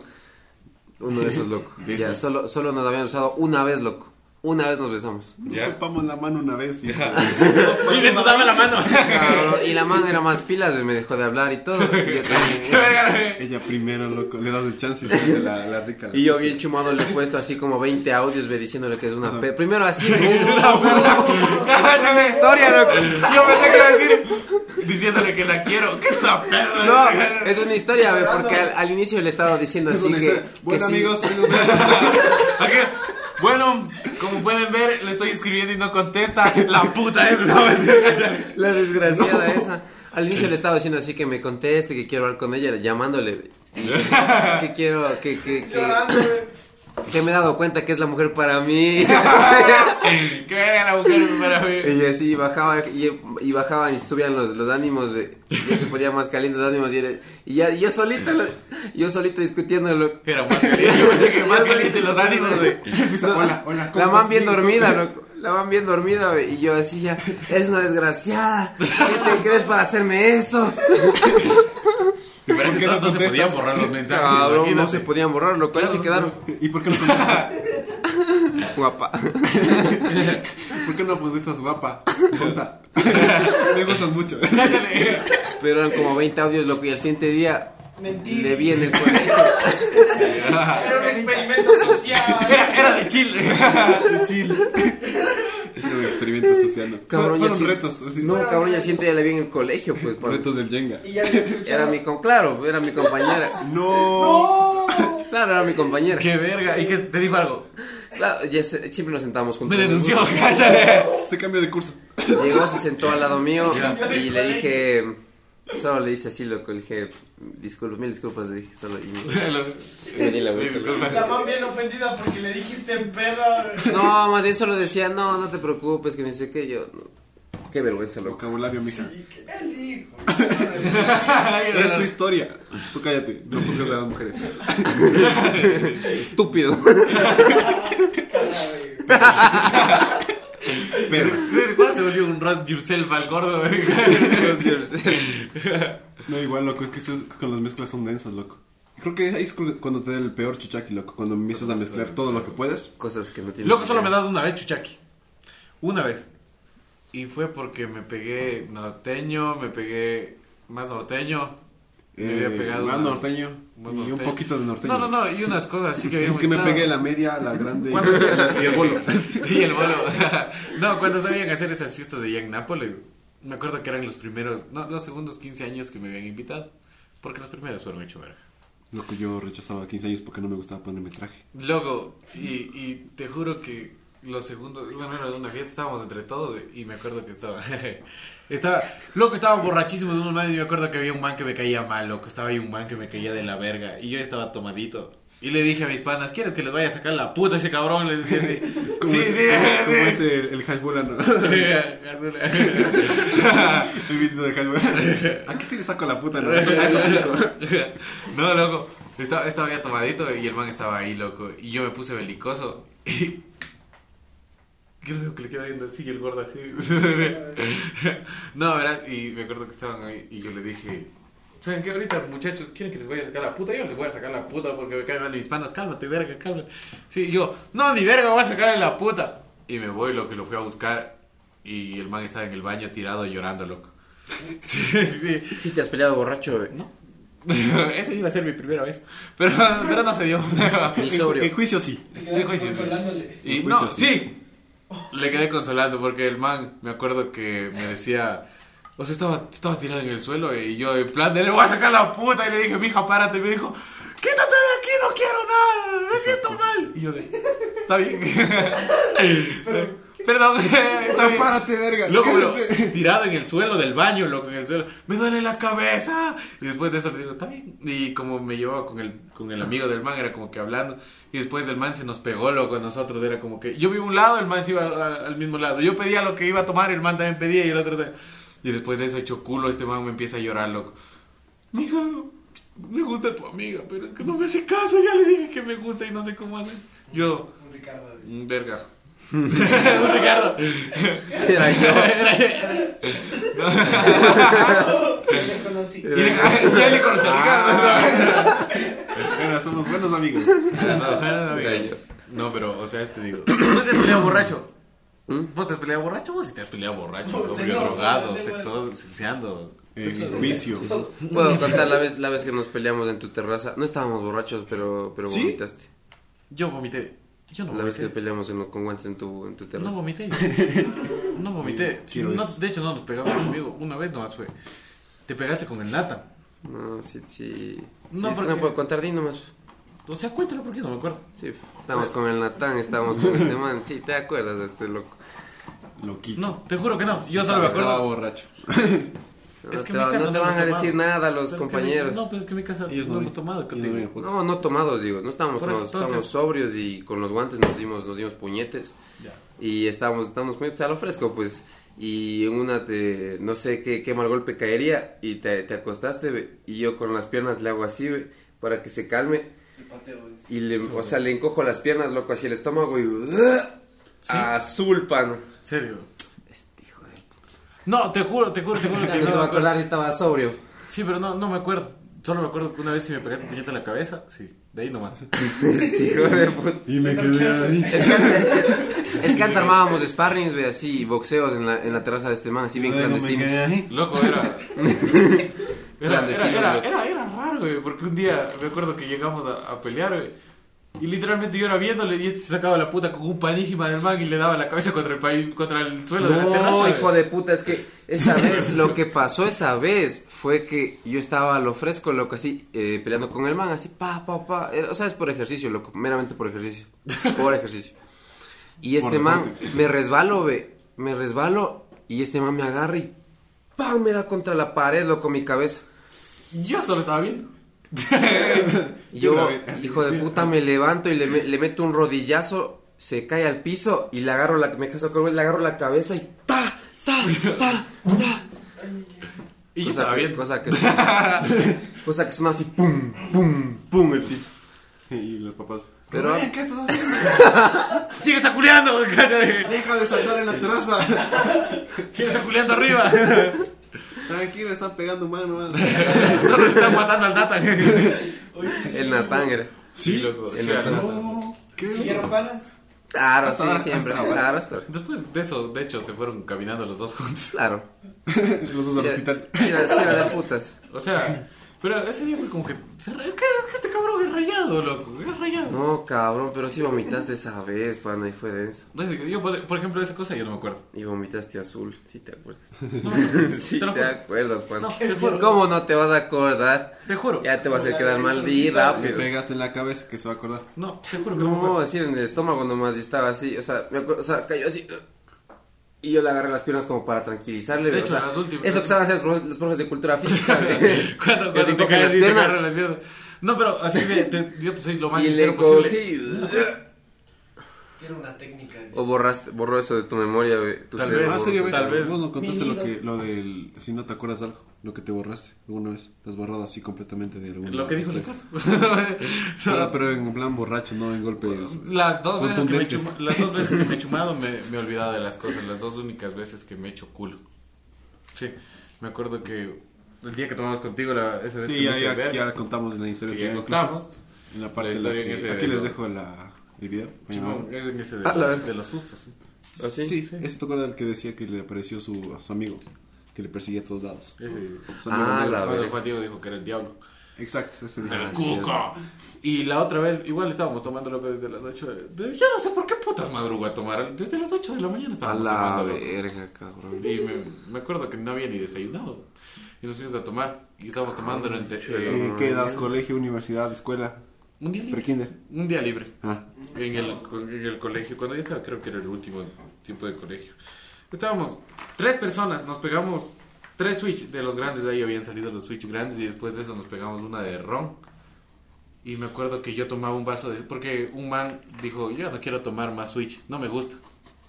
uno de esos, loco. Ya, solo, solo nos habían usado una vez, loco. Una vez nos besamos. Nos topamos la mano una vez y... Y me sudaba la mano. Y la mano era más pilas, me dejó de hablar y todo. Y yo, también- Qué verga, güey. Ella primero, loco, le das el chance de la, la rica. y yo bien chumado le he puesto así como 20 audios ve, diciéndole que es una Ajá. pe- Primero así, es una una verga. Es una historia, loco. Yo pensé que iba a decir diciéndole que la quiero. Que es una perra. No, es una historia, ve, porque al, al inicio le estaba diciendo Es así una que, Bueno, sí. amigos, Ok, Bueno, como pueden ver, le estoy escribiendo y no contesta. La puta es. No, La desgraciada esa. Al inicio le estaba diciendo así que me conteste, que quiero hablar con ella, llamándole. que quiero, que, que, que, Llorando. Que me he dado cuenta que es la mujer para mí. ¿Qué era la mujer para mí? Y así bajaba y, y bajaban y subían los, los ánimos, de, y ya se ponían más calientes los ánimos y, era- y ya y yo solito, lo- yo solito discutiéndolo. Era más caliente, yo pensé que más caliente los ánimos, güey. Hola, hola. ¿cómo La man estás? bien ¿cómo dormida, loco. La man bien dormida, güey, y yo así ya, eres una desgraciada. ¿Qué te crees para hacerme eso? Ese ¿Por qué no entonces no se podían borrar los mensajes. Cabrón, no se podían borrar, loco, ahí se quedaron. ¿Y por qué no contestas? Guapa. ¿Por qué no contestas guapa? Tonta. Me gustas mucho. Pero eran como 20 audios, loco, y el siguiente día Mentira. le vi en el colegio. Era un experimento social. Era, era de Chile. Chill. Era un experimento social. ¿no? Cabrón, Fueron ya retos. así. No, cabrón, y el siguiente día le vi en el colegio, pues. por- Retos del Jenga. Y ya. Era mi, con- claro, era mi compañera. No. ¡No! Claro, era mi compañera. Qué verga. ¿Y que te dijo algo? Claro, ya se- siempre nos sentábamos juntos. Me denunció. cállate. Se cambió de curso. Llegó, se sentó al lado mío Ya. y le dije, solo le dice así, loco, le dije, disculpas, mil disculpas, le dije, solo. Y me, me di la vuelta. La mamá bien ofendida porque le dijiste perra. No, más bien solo decía, no, no te preocupes, que ni sé qué, yo, no. Qué vergüenza, loco. Vocabulario, mija. Sí, que él dijo. Es su historia. Tú cállate. No juzgues a las mujeres. Estúpido. ¿Desde cuándo se volvió un Ross Yourself al gordo? No, igual, loco. Es que eso- con las mezclas son densas, loco. Creo que ahí es cu- cuando te da el peor chuchaki, loco. Cuando empiezas a mezclar todo lo que puedes. Cosas que no tienen. Loco, solo me ha dado una vez chuchaki. Una vez. Y fue porque me pegué norteño, me pegué más norteño. Me había Eh, pegado más una- norteño. Y un poquito de norteño. No, no, no, y unas cosas así que Es que me mezclado. pegué la media, la grande y, ¿Cuándo se- y el bolo. Y el bolo. no, cuando sabían hacer esas fiestas de Young Nápoles, me acuerdo que eran los primeros, no, los segundos 15 años que me habían invitado. Porque los primeros fueron hecho verga. Loco, yo rechazaba 15 años porque no me gustaba ponerme traje. Luego, y, y te juro que los segundos, bueno, era una fiesta, estábamos entre todos y me acuerdo que estaba, estaba, loco, estaba borrachísimo de unos manes y me acuerdo que había un man que me caía mal, loco, estaba ahí un man que me caía de la verga y yo estaba tomadito. Y le dije a mis panas, ¿quieres que les vaya a sacar la puta a ese cabrón? Les decía así. Como sí, ese, sí, como sí. ese el, el hashbola, ¿no? el video del hashbola. Aquí sí le saco la puta, ¿no? A a esos cinco. no, loco. Estaba, estaba ya tomadito y el man estaba ahí, loco. Y yo me puse belicoso. Y. Veo que le queda viendo así y el gordo así. no, verás. Y me acuerdo que estaban ahí y yo le dije. ¿Saben qué ahorita, muchachos? ¿Quieren que les vaya a sacar la puta? Yo les voy a sacar la puta porque me caen mal mis panas. Cálmate, verga, cálmate. Sí, y yo, no, ni verga, voy a sacarle la puta. Y me voy, lo que lo fui a buscar. Y el man estaba en el baño tirado llorando, loco. Sí, sí. Sí, te has peleado borracho, güey. No. Ese iba a ser mi primera vez. Pero, pero no se dio. En, sobrio. en juicio sí. Sí. Consolándole. Y En no, juicio, sí. Le quedé consolando porque el man, me acuerdo que me decía, o sea, estaba, estaba tirado en el suelo y yo en plan de le voy a sacar la puta y le dije, mija, párate. Y me dijo, quítate de aquí, no quiero nada, me siento mal. Y yo de, está bien. Perdón. Párate, verga. Loco, pero tirado en el suelo del baño, loco, en el suelo. Me duele la cabeza. Y después de eso le digo, está bien. Y como me llevaba con el, con el amigo del man, era como que hablando. Y después del man se nos pegó, loco, a nosotros. Era como que yo vivo a un lado, el man se iba a- al mismo lado. Yo pedía lo que iba a tomar, el man también pedía y el otro también. Y después de eso, hecho culo, este man me empieza a llorar, loco. Mija, me gusta tu amiga, pero es que no me hace caso. Ya le dije que me gusta y no sé cómo hacer. Yo, Un Ricardo. mm, verga. Un Ricardo. Era yo. Ya le conocí. Ya le conocí a Ricardo. Somos buenos amigos. Era yo. No, pero, o sea, este digo. ¿Tú te has peleado borracho? ¿Mm? ¿Vos te has peleado borracho? ¿Vos sí te has peleado borracho? Sobrio, drogado, no, sexo, sexeando. En juicio. Puedo contar la vez, la vez que nos peleamos en tu terraza. No estábamos borrachos, pero, pero ¿Sí? vomitaste. Yo vomité. Yo no La vez que vomité. peleamos en- con guantes en tu, en tu No terraza. vomité. No vomité. No, es- de hecho, no nos pegamos conmigo. Una vez nomás fue. Te pegaste con el nata. No, sí, sí. No, No, sí, porque- no puedo contar, di nomás. O sea, cuéntalo porque no me acuerdo. Sí, estábamos con el Natán, estábamos con este man. Sí, te acuerdas de este loco. Loquito. No, te juro que no. Yo solo me Estaba acuerdo. borracho. No Es que te, en mi va- casa no te no van hemos a decir tomado. nada los Pero es que compañeros. no, pues es que en mi casa Ellos no, no hemos tomado contigo. no. No, tomados, digo. No estábamos tomados, estábamos sobrios y con los guantes nos dimos, nos dimos puñetes. Ya. Y estábamos, estábamos puñetes a lo fresco, pues. Y en una te, no sé qué, qué mal golpe caería y te, te acostaste, ve, y yo con las piernas le hago así, ve, para que se calme. Y le, o sea, le encojo las piernas, loco, hacia el estómago y... Azul, pan. ¿Serio? No, te juro, te juro, te juro que no se me va a acuerdo. acordar si estaba sobrio. Sí, pero no, no me acuerdo. Solo me acuerdo que una vez si me pegaste un puñete en la cabeza. Sí, de ahí nomás. Hijo de puta. Y me quedé ahí. Es que, antes, es que antes armábamos sparrings, ve, así, boxeos en la, en la terraza de este man, así bien Luego me clandestinos. quedé ahí. Loco, era. Era, era, Clandestino, era, loco. era, era raro, güey, porque un día me acuerdo que llegamos a, a pelear, güey. Y literalmente yo era viéndole y este se sacaba la puta con un panísima del man y le daba la cabeza contra el, paí- contra el suelo de la terraza. No, hijo de puta, es que esa vez, lo que pasó esa vez fue que yo estaba a lo fresco, loco, así, eh, peleando con el man, así, pa, pa, pa. Era- O sea, es por ejercicio, loco, meramente por ejercicio. Por ejercicio. Y este Por man, me resbalo, ve, me resbalo y este man me agarra y ¡pam! me da contra la pared, loco, mi cabeza. Yo solo estaba viendo. Y Yo hijo de puta, me levanto y le, me- le meto un rodillazo, se cae al piso y le agarro la, me caso le agarro la cabeza y ¡ta! ¡ta! ¡ta! ¡ta! Y yo cosa estaba que, viendo. Cosa que, suena, cosa que suena así, pum, pum, pum, el piso. Y los papás. Pero- Rubén, ¿qué estás haciendo? ¿Quién está culeando? Deja de saltar en la terraza. ¿Quién está culeando arriba? Tranquilo, están pegando mano. man. Solo están matando al Nathan. El Natán era. Sí, loco. el ¿Qué? ¿Siguieron panas? Claro, Hasta sí, ahora, siempre. hasta ahora. Claro, hasta ahora. Después de eso, de hecho, se fueron caminando los dos juntos. Claro. Los dos al hospital. sí, sí, de putas. O sea, pero ese día fue como que. Es que este cabrón es rayado, loco. Es rayado. No, cabrón, pero sí vomitaste esa vez, pana, y fue denso. Yo, por ejemplo, esa cosa yo no me acuerdo. Y vomitaste azul, sí te acuerdas. No, sí te te acuerdas, pana. No, te juro. ¿Cómo no te vas a acordar? Te juro. Ya te vas a hacer quedar mal y exorcista, Le rápido. pegas en la cabeza que se va a acordar. No, te juro que no me No, así en el estómago nomás y estaba así, o sea, me acuerdo, o sea, cayó así. Y yo le agarré las piernas como para tranquilizarle. De o hecho, sea, las últimas- Eso que saben hacer los los profes de cultura física. Cuando, cuando te caes las y te piernas. agarran las piernas. No, pero así de, te- yo te soy lo más y sincero le posible. cogí. Es que era una técnica. O borraste, borró eso de tu memoria, güey. Tu Tal vez. Ah, serio. Tal vez. Vos nos contaste lo que, lo del, si no te acuerdas de algo, lo que te borraste alguna vez. Te has borrado así completamente de alguna Lo que dijo. Ricardo. Ah, pero en plan borracho, no en golpes. Las dos, veces que me chuma- las dos veces que me he chumado me, me he olvidado de las cosas. Las dos únicas veces que me he hecho culo. Sí, me acuerdo que el día que tomamos contigo, la, esa vez que Sí, me ya, ya, verga, ya contamos la historia. que ya contamos. En la parte La en la que- Aquí de les lo- dejo la, el video. Chumón, es en ese de, Ah, la de los sustos. sí. ¿Ah, sí? Sí, ese te acuerdas del que decía que le apareció su, a su amigo, que le perseguía a todos lados. Ese, Ah, la el Juan Diego dijo que era el diablo. Exacto, ese día. El Ah, cuco. Y la otra vez, igual estábamos tomando loco desde las 8 de, de- Yo no sé por qué putas madrugo a tomar. Desde las 8 de la mañana A estábamos la tomando loco. verga, cabrón. Y me, me acuerdo que no había ni desayunado. Y nos fuimos a tomar. Y estábamos tomando durante, chulo. eh, Eh, ¿Qué edad? ¿Colegio, universidad, escuela? Un día libre. ¿Prekinder? Un día libre. Ah, En el, en el colegio. Cuando ya estaba, creo que era el último tiempo de colegio. Estábamos tres personas. Nos pegamos tres Switch de los grandes. De ahí habían salido los Switch grandes. Y después de eso nos pegamos una de ron. Y me acuerdo que yo tomaba un vaso de... Porque un man dijo, yo no quiero tomar más Switch. No me gusta.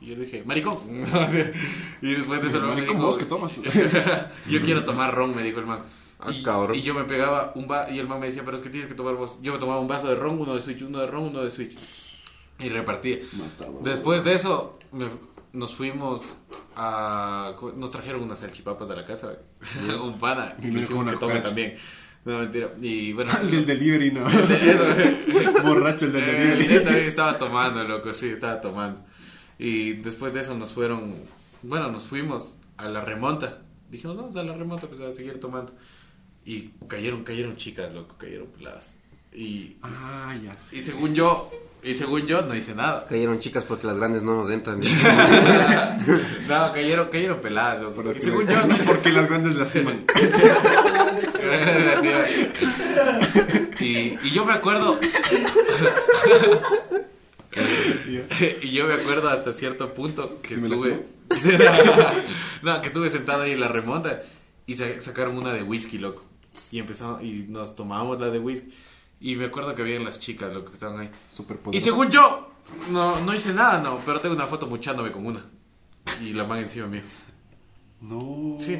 Y yo dije, maricón. y después de eso el man me dijo, vos que tomas. yo quiero tomar ron, me dijo el man. Ah, y, cabrón. y yo me pegaba un vaso, y el man me decía, pero es que tienes que tomar vos. Yo me tomaba un vaso de ron, uno de Switch, uno de ron, uno de Switch. Y repartía. Matado. Después de eso, me- nos fuimos a... Nos trajeron unas salchipapas de la casa, un pana, y me hicimos que tome también. No, mentira. Y bueno... El del delivery, no. eso, Borracho el del eh, delivery. yo también estaba tomando, loco, sí, estaba tomando. Y después de eso nos fueron, bueno, nos fuimos a la remonta. Dijimos, vamos a la remonta, pues a seguir tomando. Y cayeron, cayeron chicas, loco, cayeron peladas. Y, Ah, ya. y según yo, y según yo, no hice nada. Cayeron chicas porque las grandes no nos entran. No, cayeron, cayeron peladas, loco. Pero Y que- según yo, no Porque las grandes lastiman. y, y yo me acuerdo. y yo me acuerdo hasta cierto punto que ¿Sí me estuve. no, que estuve sentado ahí en la remonta. y sa- sacaron una de whisky, loco. Y empezamos, y nos tomábamos la de whisky. Y me acuerdo que habían las chicas, loco, que estaban ahí. Súper Y según yo, no, no hice nada, no, pero tengo una foto muchándome con una. Y la man encima mío. No. Sí.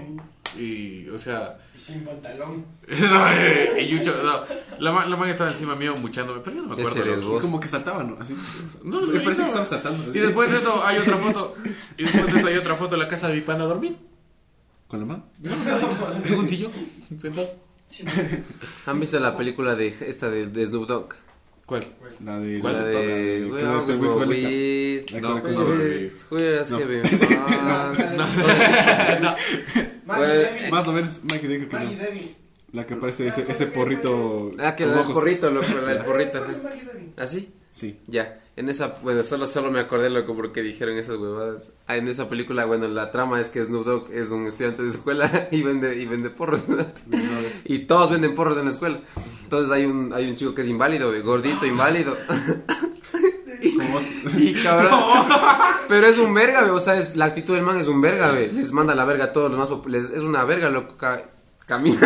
Y, o sea, Y sin pantalón. no, eh, y Yucho, no, la, man, la man estaba encima mío muchándome, pero yo no me acuerdo. Ese eres vos. Como que saltaban, ¿no? Así. No, Me no, parece que estaba saltando. Y después de eso hay otra foto. Y después de eso hay otra foto en la casa de mi pana a dormir. ¿Con la mano? No, solito, en un sillón, sentado. ¿Han visto la película de esta de, de Snoop Dogg? ¿Cuál? La de... ¿Cuál La de no. Más o menos, Mikey Decker que no. La que parece ese, ese porrito. Ah, que el porrito, loco, el porrito. ¿Así? Sí. Ya, en esa, bueno, solo, solo me acordé loco porque dijeron esas huevadas. Ah, en esa película, bueno, la trama es que Snoop Dogg es un estudiante de escuela y vende, y vende porros. y todos venden porros en la escuela. Entonces hay un, hay un chico que es inválido, güey, gordito, inválido. y cabrón. Pero es un verga, güey, o sea, es, la actitud del man es un verga, güey. Les manda la verga a todos los más pop- les- Es una verga, loco. ca- camina.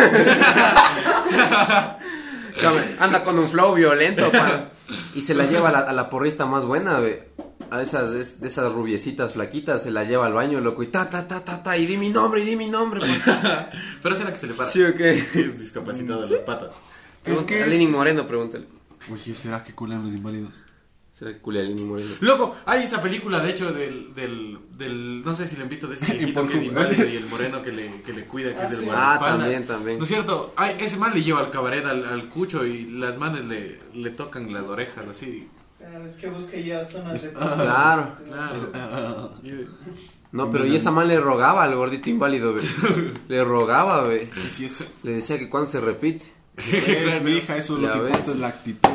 Anda con un flow violento, pa. Y se la lleva a la, a la porrista más buena. A esas, es- de esas rubiecitas flaquitas, se la lleva al baño, loco, y ta, ta, ta, ta, ta, y di mi nombre, y di mi nombre. Pero es la que se le para. ¿Sí o qué? Es discapacitado de las patas. Es que A es- Lenin Moreno, pregúntale. Oye, ¿será que culan los inválidos? ¿Será Moreno? Loco, hay esa película, de hecho, del, del, del no sé si la han visto, de ese viejito que es inválido y el moreno que le, que le cuida, que Ah, es del sí. Ah, también, también. ¿No es cierto? Ay, ese man le lleva al cabaret al, al cucho y las manes le, le tocan las orejas así. Claro, es que busca ya zonas de Claro. Claro. No, pero y esa man le rogaba al gordito inválido, ve. Le rogaba, ve. Y si es, Le decía que cuando se repite. es mi hija, eso Ya lo que importa es la actitud.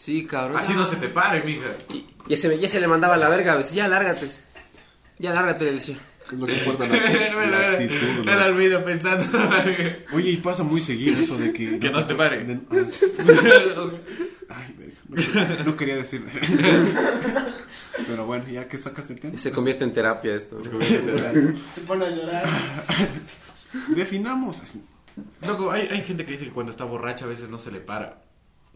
Sí, cabrón. Así no se te pare, mija. Y, y ese, y ese le mandaba a la verga, ve. Ya, lárgate. Ya, lárgate, le decía. Es lo que importa la, la actitud. ¿no? Era el video pensando. Oye, y pasa muy seguido eso de que... Que no se te pare. de- Ay, verga, no, no quería decirlo. Pero bueno, ya que sacas el tema. Y se convierte en terapia esto. Se pone a llorar. Definamos así. Loco, hay, hay gente que dice que cuando está borracha a veces no se le para.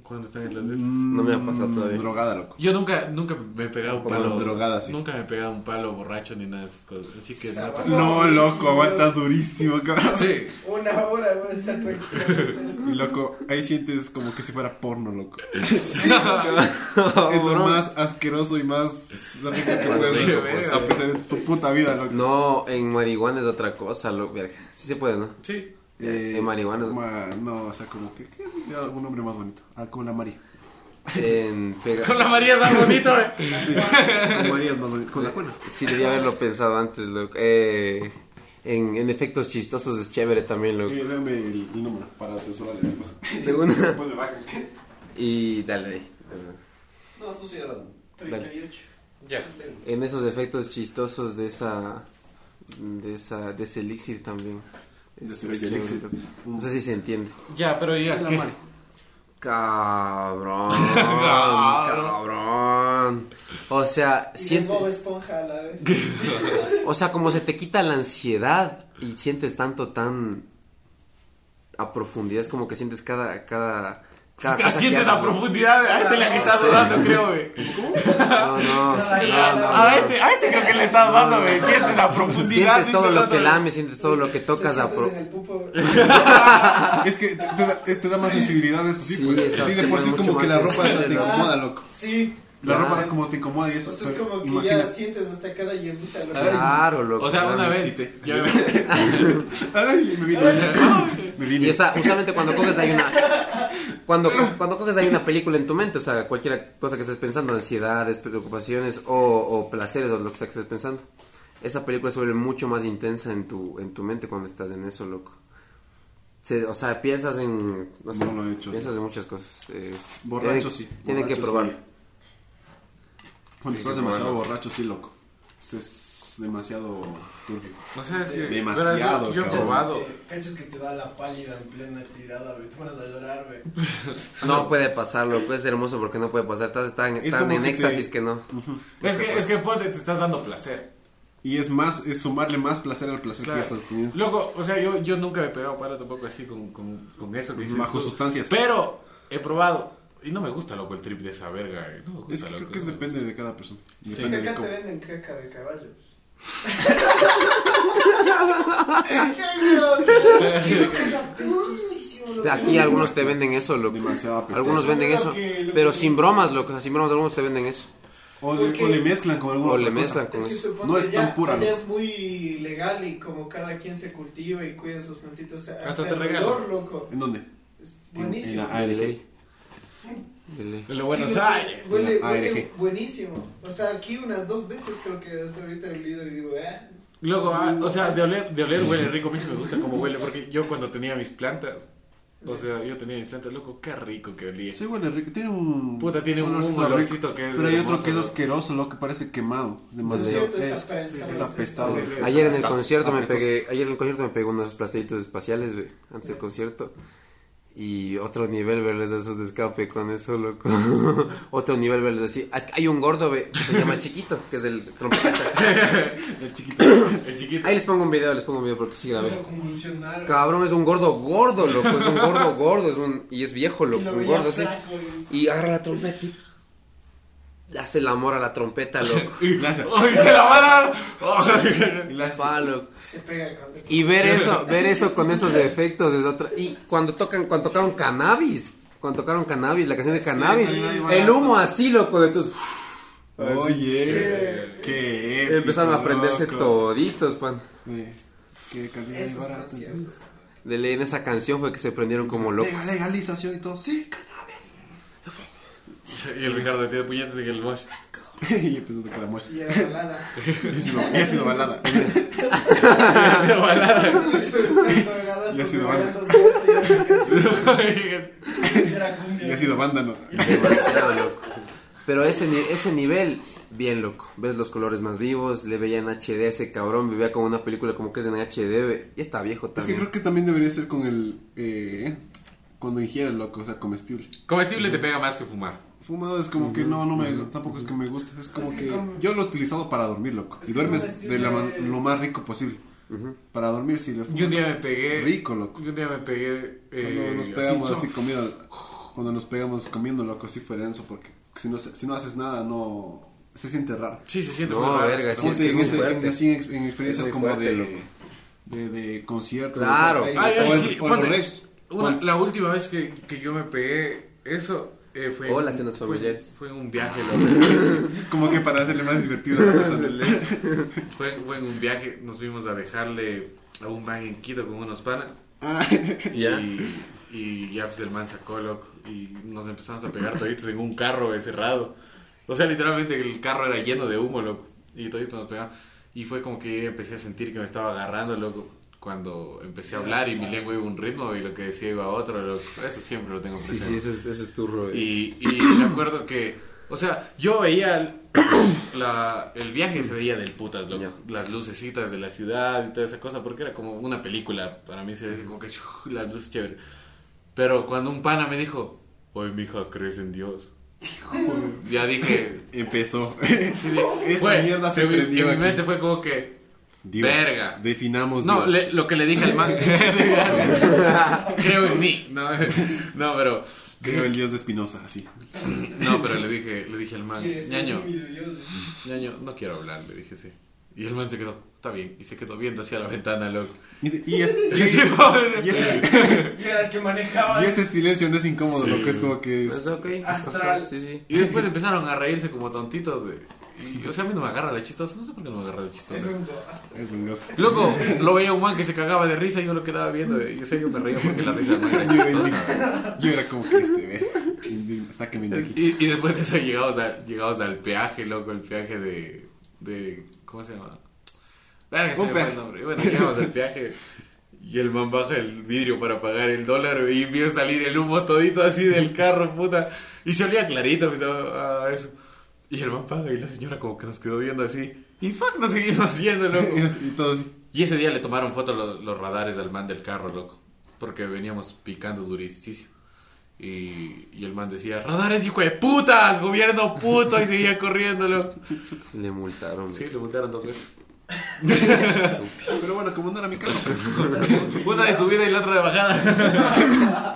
Cuando está en las de estas. No me ha pasado todavía. Mm, Drogada, loco. Yo nunca, nunca me he pegado un palo. drogada, sí. Nunca me he pegado un palo borracho ni nada de esas cosas. Así que no ha pasado. No, loco, aguantas durísimo, cabrón. Sí. Una hora, güey, está tranquilo. Y loco, ahí sientes como que si fuera porno, loco. es lo más asqueroso y más rico que puedes apreciar en tu puta vida, loco. No, en marihuana es otra cosa, lo verga. Sí se puede, ¿no? Sí. Eh, en marihuana ma- no, o sea, como que, que algún nombre más bonito. Ah, como la María. En pega... Con la María es más bonito, eh. Sí, con María es más bonito. Con la buena. Sí, debía haberlo pensado antes, loco. Eh, en, en efectos chistosos es chévere también, loco. Eh, dame el, el número para censurarle después. De una. Después me bajan. Y dale ahí. No, tú sí hablando. 38. Ya. En esos efectos chistosos de esa... De esa... De ese elixir también. No sé si se entiende. Ya, pero ya. Cabrón, Cabrón. O sea, Y es siente, Bob Esponja a la vez. o sea, como se te quita la ansiedad y sientes tanto tan a profundidad, es como que sientes cada cada cada cosa que Sientes haces, a ¿no? profundidad. A este le que estás dando, creo, güey. No, no. A este, a este creo que le estás dando, güey. Sientes a profundidad. Sientes todo lo que lames, sientes todo lo que tocas a pro-. Es que te, te da, te da más sensibilidad eso, sí, Sí, pues. Sí, de por sí mucho como que la ropa hasta te incomoda, loco. Sí. La Claro. ropa como te incomoda y eso. O sea, es como que imagina- ya sientes hasta cada hierbita. Lo Claro, loco. O sea, una vez. Yo, Ay, me vine. me vine. Y esa, usualmente cuando coges hay una cuando, cuando coges hay una película en tu mente, o sea, cualquier cosa que estés pensando, ansiedades, preocupaciones o, o placeres o lo que sea que estés pensando. Esa película se vuelve mucho más intensa en tu, en tu mente cuando estás en eso, loco. Se- o sea, piensas en... No sé, No lo he hecho. piensas en muchas cosas. Es- Borracho tienen- sí. Tienen que sí. Cuando Sí, estás demasiado borracho, sí, loco. Es- demasiado turbio. no sé si. Demasiado, yo, he probado. Cachas que te da la pálida en plena tirada, güey. Te pones a llorar, güey. No puede pasarlo, loco. Es hermoso porque no puede pasar. Estás tan, Es tan como en que te- éxtasis que no. Es que, es que ponte, te estás dando placer. Y es más, es sumarle más placer al placer Claro. que ya estás teniendo. Loco, o sea, yo, yo nunca me he pegado para tampoco así con, con, con eso que dices Bajo tú. sustancias. Pero he probado. Y no me gusta, loco, el trip de esa verga. eh. No me Es gusta, que loco. creo que es no depende gusta. de cada persona. Es que acá te venden caca de caballo. Aquí algunos te venden eso, loco. Algunos venden eso. que- Pero que- sin bromas, loco. o sea, Sin bromas, algunos te venden eso. O le, Porque- o le mezclan con alguna O le cosa. mezclan Es que eso. No es que tan ya, pura, loco. es muy legal y como cada quien se cultiva y cuida sus plantitos. O sea, Hasta hasta, te el regalan. ¿En dónde? Es En- buenísimo. en la De ARG. ley. De Buenos Sí, loco, Aires. Huele, huele buenísimo. O sea, aquí unas dos veces creo que hasta ahorita he olido y digo, ah. Luego, ah, o sea, de oler, de oler huele rico. A mí sí me gusta cómo huele. Porque yo cuando tenía mis plantas, o sea, yo tenía mis plantas, loco, qué rico que olía. Sí, huele rico. Tiene un. Puta, tiene un- un olorcito olorcito rico. que es Pero hay otro que es asqueroso, lo que parece quemado. Es Demasiado. cierto, es, Es, es es- apestado. Ayer en el concierto me pegué, ayer en el concierto me pegué unos plastelitos espaciales, antes del concierto. Y otro nivel verles de esos de escape con eso, loco. otro nivel verles así. Ah, hay un gordo, que se llama Chiquito, que es el trompetista. El chiquito. El chiquito. Ahí les pongo un video, les pongo un video porque sí grabé. A. Cabrón, es un gordo gordo, loco, es un gordo gordo, es un y es viejo, Y loco, lo un gordo así. y- agarra la trompeta y hace el amor a la trompeta, loco. Y Le hace- ¡Ay, se la van a... y le hace- Pa, loco. Se pega con Y ver eso, ver eso con esos efectos es otra. Y cuando tocan, cuando tocaron cannabis, cuando tocaron cannabis, la canción de cannabis, sí, el humo así, loco, de tus. Oye, qué épico, Empezaron a prenderse loco. toditos, pan. Sí. Qué calidad barato. De ley en esa canción fue que se prendieron como locos. Legal- Legalización y todo. Sí, Y el Ricardo tiene puñetes en el mosh. y empezó a tocar la mocha. Y era balada. Y ha sido, y ha sido balada. Ya ha sido Era Y ha sido banda, ¿no? Demasiado loco. Pero ese, ese nivel, bien loco. Ves los colores más vivos, le veía en HD a ese cabrón, vivía como una película como que es en HD, y está viejo Es que también. creo que también debería ser con el. Eh, cuando ingieres, loco, o sea, comestible. Comestible te pega más que fumar. Fumado es como que no, no me, tampoco es que me gusta. Es como que yo lo he utilizado para dormir, loco. Y duermes de la man- lo más rico posible. Para dormir sí le fumo. Yo un día me pegué. Rico, loco. Yo un día me pegué. Cuando Eh, nos pegamos así, así comida, cuando nos pegamos comiendo, loco, sí fue denso porque si no, si no haces nada, no se siente raro. Sí, se siente No, muy raro. verga, sí, Como es te que es digo, muy en- fuerte. así en, en experiencias Es muy como fuerte, de, loco. de, de conciertos. Claro. o sea, Ay, ay, o en- sí, o en los ponte. raves. Una- Ponte. la última vez que, que yo me pegué eso eh, fue, Hola, cenas fue- familiares. Fue en un viaje, loco. Como que para hacerle más divertido la cosa. fue, fue en un viaje. Nos fuimos a dejarle a un man en Quito con unos panas. Ah, Ya. Y, y ya pues el man sacó, loco. Y nos empezamos a pegar toditos en un carro cerrado. O sea, literalmente el carro era lleno de humo, loco. Y toditos nos pegamos. Y fue como que empecé a sentir que me estaba agarrando, loco. Cuando empecé a hablar y mi lengua iba a un ritmo y lo que decía iba a otro, loco. Eso siempre lo tengo Sí, presente. sí, eso es, eso es turro. eh. Y, y me acuerdo que, o sea, yo veía el, la- el viaje, se veía del putas. Ya. Las lucecitas de la ciudad y toda esa cosa, porque era como una película. Para mí se veía como que las luces chévere. Pero cuando un pana me dijo, oye, mija, ¿crees en Dios? ya dije, empezó. sí, Esta fue, mierda se en prendió En mi mente fue como que, Dios. Verga. Definamos no, Dios. le- lo que le dije al man, creo en mí. No, no pero... Creo el Dios de Espinosa, así. No, pero le dije, le dije al man, ñaño, Dios. ñaño, no quiero hablar, le dije sí. Y el man se quedó, está bien, y se quedó viendo hacia la ventana, loco. Y, y es- y ese, Y era el que manejaba. y ese silencio no es incómodo, Sí. lo que es como que Pues es... ok. Astral. Sí, sí. Y después empezaron a reírse como tontitos. De, y, o sea, a mí no me agarra la chistosa, no sé por qué no me agarra la Es chistosa. un gozo. Es un gozo. Loco, lo veía un man que se cagaba de risa y yo lo quedaba viendo. Y o sea, yo me reía porque la risa man era chistosa. Yo era como que este, Sáquenme de aquí. Y, y después de eso llegamos, a- llegamos al peaje, loco, el peaje de, de ¿cómo se llama? Verga, se me el peaje. nombre. Y bueno, llegamos al peaje y el man baja el vidrio para pagar el dólar y empieza a salir el humo todito así del carro, puta. Y se olía clarito, pues, a, a eso. Y el man paga y la señora como que nos quedó viendo así. Y fuck, nos seguimos yendo, loco. Y todo así. Y ese día le tomaron fotos los, los radares del man del carro, loco. Porque veníamos picando durísimo. Y, y el man decía, radares hijo de putas, gobierno puto, y seguía corriendo, loco. Le multaron. Sí, le multaron dos veces. Pero bueno, como no era mi carro, pues. Una de subida y la otra de bajada.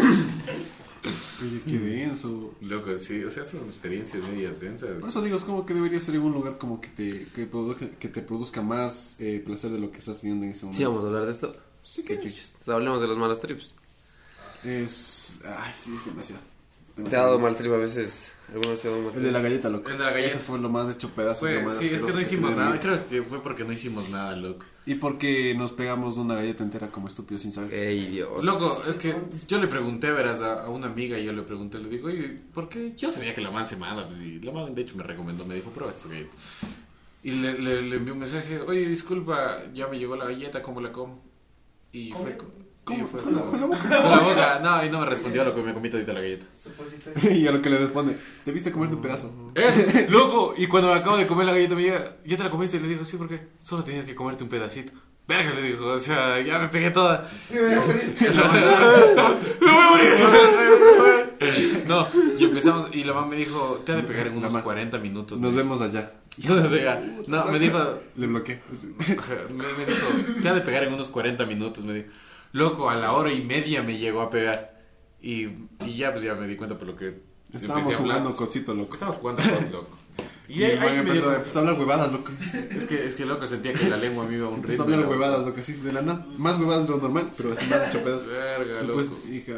Oye, qué denso. Loco, sí, o sea, son experiencias medias densas. Por eso digo, es como que debería ser en un lugar como que te, que produzca, que te produzca más eh, placer de lo que estás teniendo en ese momento. Sí, vamos a hablar de esto. Sí, Qué que chuchas. Hablemos de los malos trips. es. Ay, sí, es demasiado. Te ha demasiado. dado mal trip a veces. ¿Alguna vez te ha dado mal El de la galleta, loco. El de la galleta. Ese fue lo más hecho pedazos. Fue, lo más sí, es que no hicimos nada. Creo que fue porque no hicimos nada, loco. Y porque nos pegamos una galleta entera como estúpidos sin saber. Ey, idiota. Loco, es que yo le pregunté, verás, a, a una amiga y yo le pregunté, le digo, oye, ¿por qué? Yo sabía que la man se manda, pues, y la man de hecho me recomendó, me dijo, prueba esta galleta. Y le, le, le envié un mensaje, oye, disculpa, ya me llegó la galleta, ¿cómo la como? Y fue, co- y ¿Cómo? fue Con la- como- con la boca. Con la boca, no, y no me respondió a lo que me comí todita la galleta. Supositorio. y a lo que le responde, debiste comerte un pedazo. Es, loco, y cuando me acabo de comer la galleta me llega, ¿ya te la comiste? Y le digo, sí, ¿por qué? Solo tenías que comerte un pedacito. Verga, le dijo, o sea, ya me pegué toda. Me voy a morir. ¡Me voy a morir! No, y empezamos, y la mamá me dijo, te ha de pegar en unos ma- 40 minutos. Nos vemos allá. no, me dijo, Le bloqueé. me dijo, te ha de pegar en unos 40 minutos, me dijo. Loco, a la hora y media me llegó a pegar. Y, y ya, pues ya me di cuenta por lo que Estábamos hablar. jugando cocito, loco. Estábamos jugando con loco. Y, Y ahí, empezó, dio- empezó a hablar huevadas, loco. es que, es que loco sentía que la lengua me iba a un Empezó a ritmo. hablar loco. huevadas, loco, así de la nada. Más huevadas de lo normal, pero así más hecho pedazos. Verga, Y loco. pues, hija.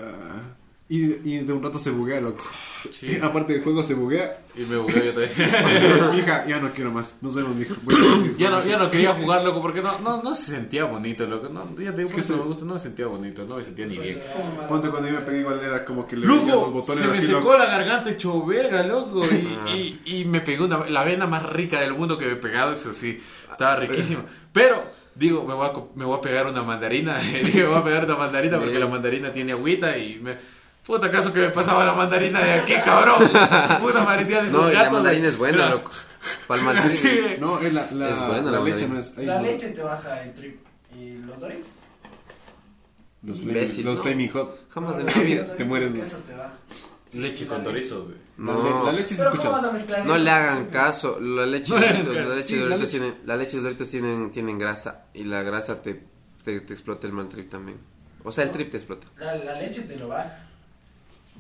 Y, y de un rato se buguea, loco. Sí. Aparte del juego se buguea. Y me bugué yo también. hija, ya no quiero más. Nos vemos, mijo. Voy a seguir. Ya no, ya no quería jugar, loco, porque no, no, no se sentía bonito, loco. No, ya te digo, Es que no me gusta, no me sentía bonito, no me sentía ni bien. Ponte cuando yo me pegué igual era como que le veía los Loco, botones se me así, secó loco. la garganta hecho verga, loco. Y, y, y me pegó una, la vena más rica del mundo que me he pegado, eso sí. Estaba riquísimo. Pero, digo, me voy a, me voy a pegar una mandarina. Dije, me voy a pegar una mandarina porque la mandarina tiene agüita y me... Puta, ¿acaso que me pasaba la mandarina de aquí, cabrón? Puta, parecía de esos No, y la gatos. mandarina es buena, Era- loco. Para el mal trip. Sí. No, es la, la, Es buena la la leche, no es. ahí La no. leche te baja el trip. ¿Y los Doritos? Los, Imbécil, los ¿no? flaming hot. Jamás en la vida. Te mueres. Eso te baja. Leche con dorizos, güey. La, No. le- la leche se Pero ¿cómo vas escucha. a mezclar No eso? le hagan caso. La leche, No de le hagan Doritos, caso. la leche Sí, de la Doritos leche- tienen, la leche de Doritos tienen, tienen grasa y la grasa te, te, te explota el mal trip también. O sea, el trip te explota. La, la leche te lo baja.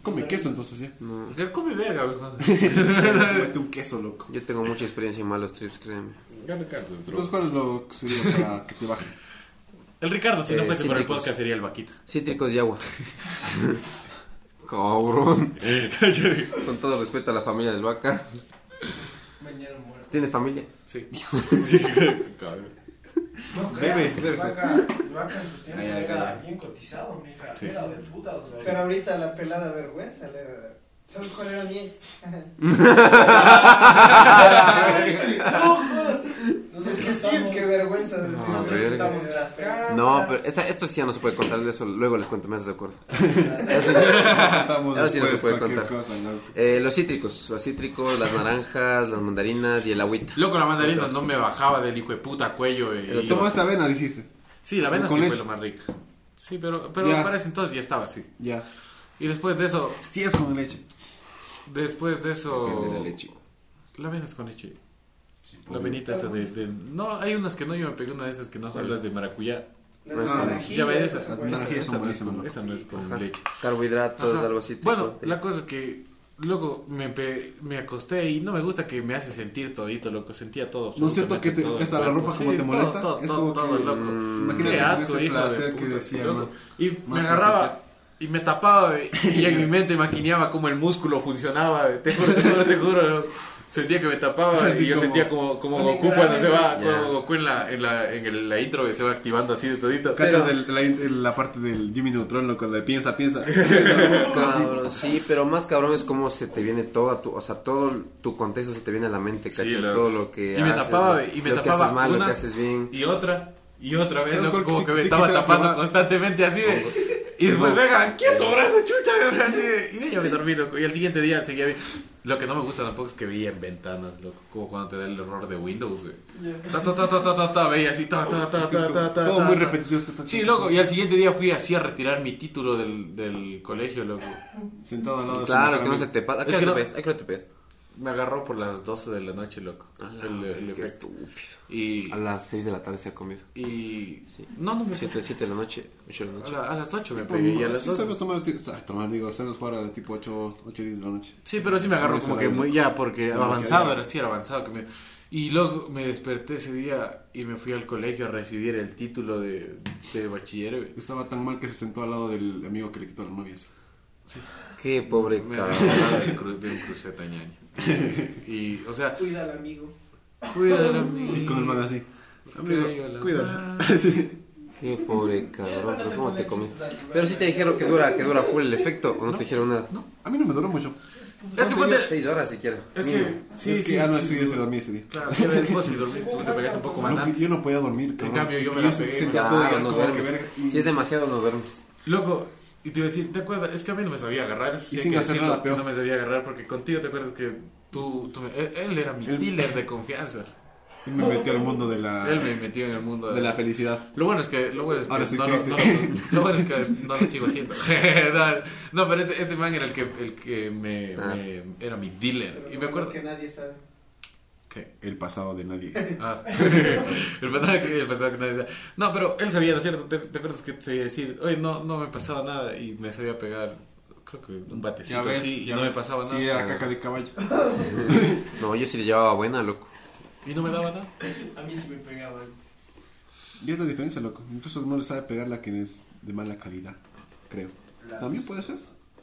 Come queso entonces, ¿sí? No. Ya come verga, güey. Mete un queso, loco. Yo tengo mucha experiencia en malos trips, créeme. Ya Ricardo, es Entonces. ¿cuál es lo que sería para que te baje? El Ricardo, si no Eh, fuese por el cítricos. podcast, sería el vaquita. Cítricos y agua. Cabrón. Con todo respeto a la familia del vaca. Mañana muerto. ¿Tiene familia? Sí. Cabrón. No Debe, creas, debe el ser. vaca, el vaca en sus tiempos Ay, ay, era ay. bien cotizado, mija. Sí. Era de putas, güey. Pero ahorita la pelada vergüenza le da. ¿Sabes cuál era mi ex? no, joder. No sé, es que sí, qué vergüenza. decir, No, pero verga. No, pero esta, esto sí ya no se puede contar, de eso luego les cuento, me haces de acuerdo. Ahora sí no se puede contar. cosa, ¿no? Eh, los cítricos, los cítricos, las naranjas, las mandarinas y el agüita. Loco, la mandarina no me bajaba del hijo de puta cuello. eh, Pero y- Toma esta avena, dijiste. Sí, la avena sí leche. fue lo más rica. Sí, pero, pero Ya. para ese entonces ya estaba así. Ya. Y después de eso, Sí es con leche. después de eso... De la leche. La avena es con leche. La avenita esa de, de- No, hay unas que no, yo me pegué una de esas que no son las de maracuyá. Las Ah, naranjillas, Ya ves, esa, no es con, ¿no? esa no es con Ajá. leche. Carbohidratos, Ajá. algo cítrico. Bueno, la cosa es que luego me, me acosté y no me gusta que me hace sentir todito, loco. Sentía todo. ¿No es cierto que te- esa la ropa como Sí, te todo, molesta? Todo, Es todo, como todo, que- loco. Imagínate Qué asco, ese hijo de placer que puta, decía, loco. ¿no? Y me agarraba y me tapaba y, y en mi mente maquineaba cómo el músculo funcionaba. Te juro, te juro, te juro. Sentía que me tapaba Así y yo como- sentía como, como Goku cuando se va, como Goku en la, en la, en el- la intro que se va activando así de todito. ¿Cachas el- la, la parte del Jimmy Neutron, loco? De piensa, piensa. Cabrón, sí, pero más cabrón es como se te viene todo a tu, o sea, todo tu contexto se te viene a la mente, Sí, ¿cachas? todo lo que Y me haces, tapaba, y me lo que tapaba haces mal, lo una- que haces bien. Y otra, y otra vez, ¿Sabes loco, cuál como sí- que me sí estaba tapando constantemente así de- Y después, venga, quieto, brazo, chucha. Así y de ahí ya me dormí, loco. Y al siguiente día seguía bien. Lo que no me gusta tampoco es que veía en ventanas, loco. Como cuando te da el error de Windows, güey. Ta, ta, ta, ta, ta, ta, ta, veía así, ta, ta, ta, ta, ta, ta, Todo muy repetitivo. Sí, loco. Y al siguiente día fui así a retirar mi título del, del colegio, loco. Sentado al lado Claro, es que no se te pasa. ¿A qué Es hora que no- te? Me agarró por las 12 de la noche, loco. A la el, el qué efecto. estúpido. Y, A las 6 de la tarde se ha comido. y... Sí. No, no me 7, 7 de la noche, 8 de la A, noche. la- a las 8 me pegué y a las sí 2. sabes tomar, ah, tomar, digo, sabes jugar a tipo 8, 8 10 de la noche. Sí, pero sí me agarró Eso como que loco. muy ya, porque Demasiado. avanzado era, sí era avanzado. Que me... Y luego me desperté ese día y me fui al colegio a recibir el título de, de bachiller. Estaba tan mal que se sentó al lado del amigo que le quitó las novias. Qué pobre Me cabrón. de, un cruceta ñaño. Y, o sea, Cuida al amigo. cuídalo, amigo. Y con el man así. Amigo, Caigo la cuídalo. mano. Sí. Qué pobre cabrón. Pero ¿Cómo te al lugar. Pero sí te dijeron que dura, que dura full el efecto o no, te dijeron nada. No, a mí no me duró mucho. Es que ponte... 6 horas siquiera. Es que... Sí, es sí, que, ah, no, sí, sí, yo se dormí ese día. Claro, después si dormí, tú te pegaste un poco más No, antes. yo no podía dormir, cabrón. cambio, Es yo que me la pegué, sentía todo ya no duermes. Si es demasiado, no duermes. Loco, y te iba a decir, ¿te acuerdas? Es que a mí no me sabía agarrar. Eso sí Y hay sin que hacer decirlo, nada peor. No me sabía agarrar porque contigo te acuerdas que tú, tú me- él, él era mi Él- dealer de confianza. y me metí al mundo de la, Él me metió en el mundo de la felicidad. Lo bueno es que, lo bueno es que, Ahora soy no, lo- triste. no lo- lo bueno es que no lo sigo haciendo. no, no, pero este, este man era el que, el que me, Ah. me- era mi dealer. Pero Y me acuerdo que nadie sabe. Que El pasado de nadie. Ah, el pasado que, el pasado que nadie sabe. No, pero él sabía, ¿no es cierto? ¿Te, te acuerdas que te sabía decir, oye, no, no me pasaba nada? Y me sabía pegar, creo que un batecito así, y no me ves. pasaba nada. Sí, era caca de caballo. No, yo sí le llevaba buena, loco. Y no me daba nada. A mí sí me pegaban. Y es la diferencia, loco. Incluso no le sabe pegar la que es de mala calidad, creo. También puede ser.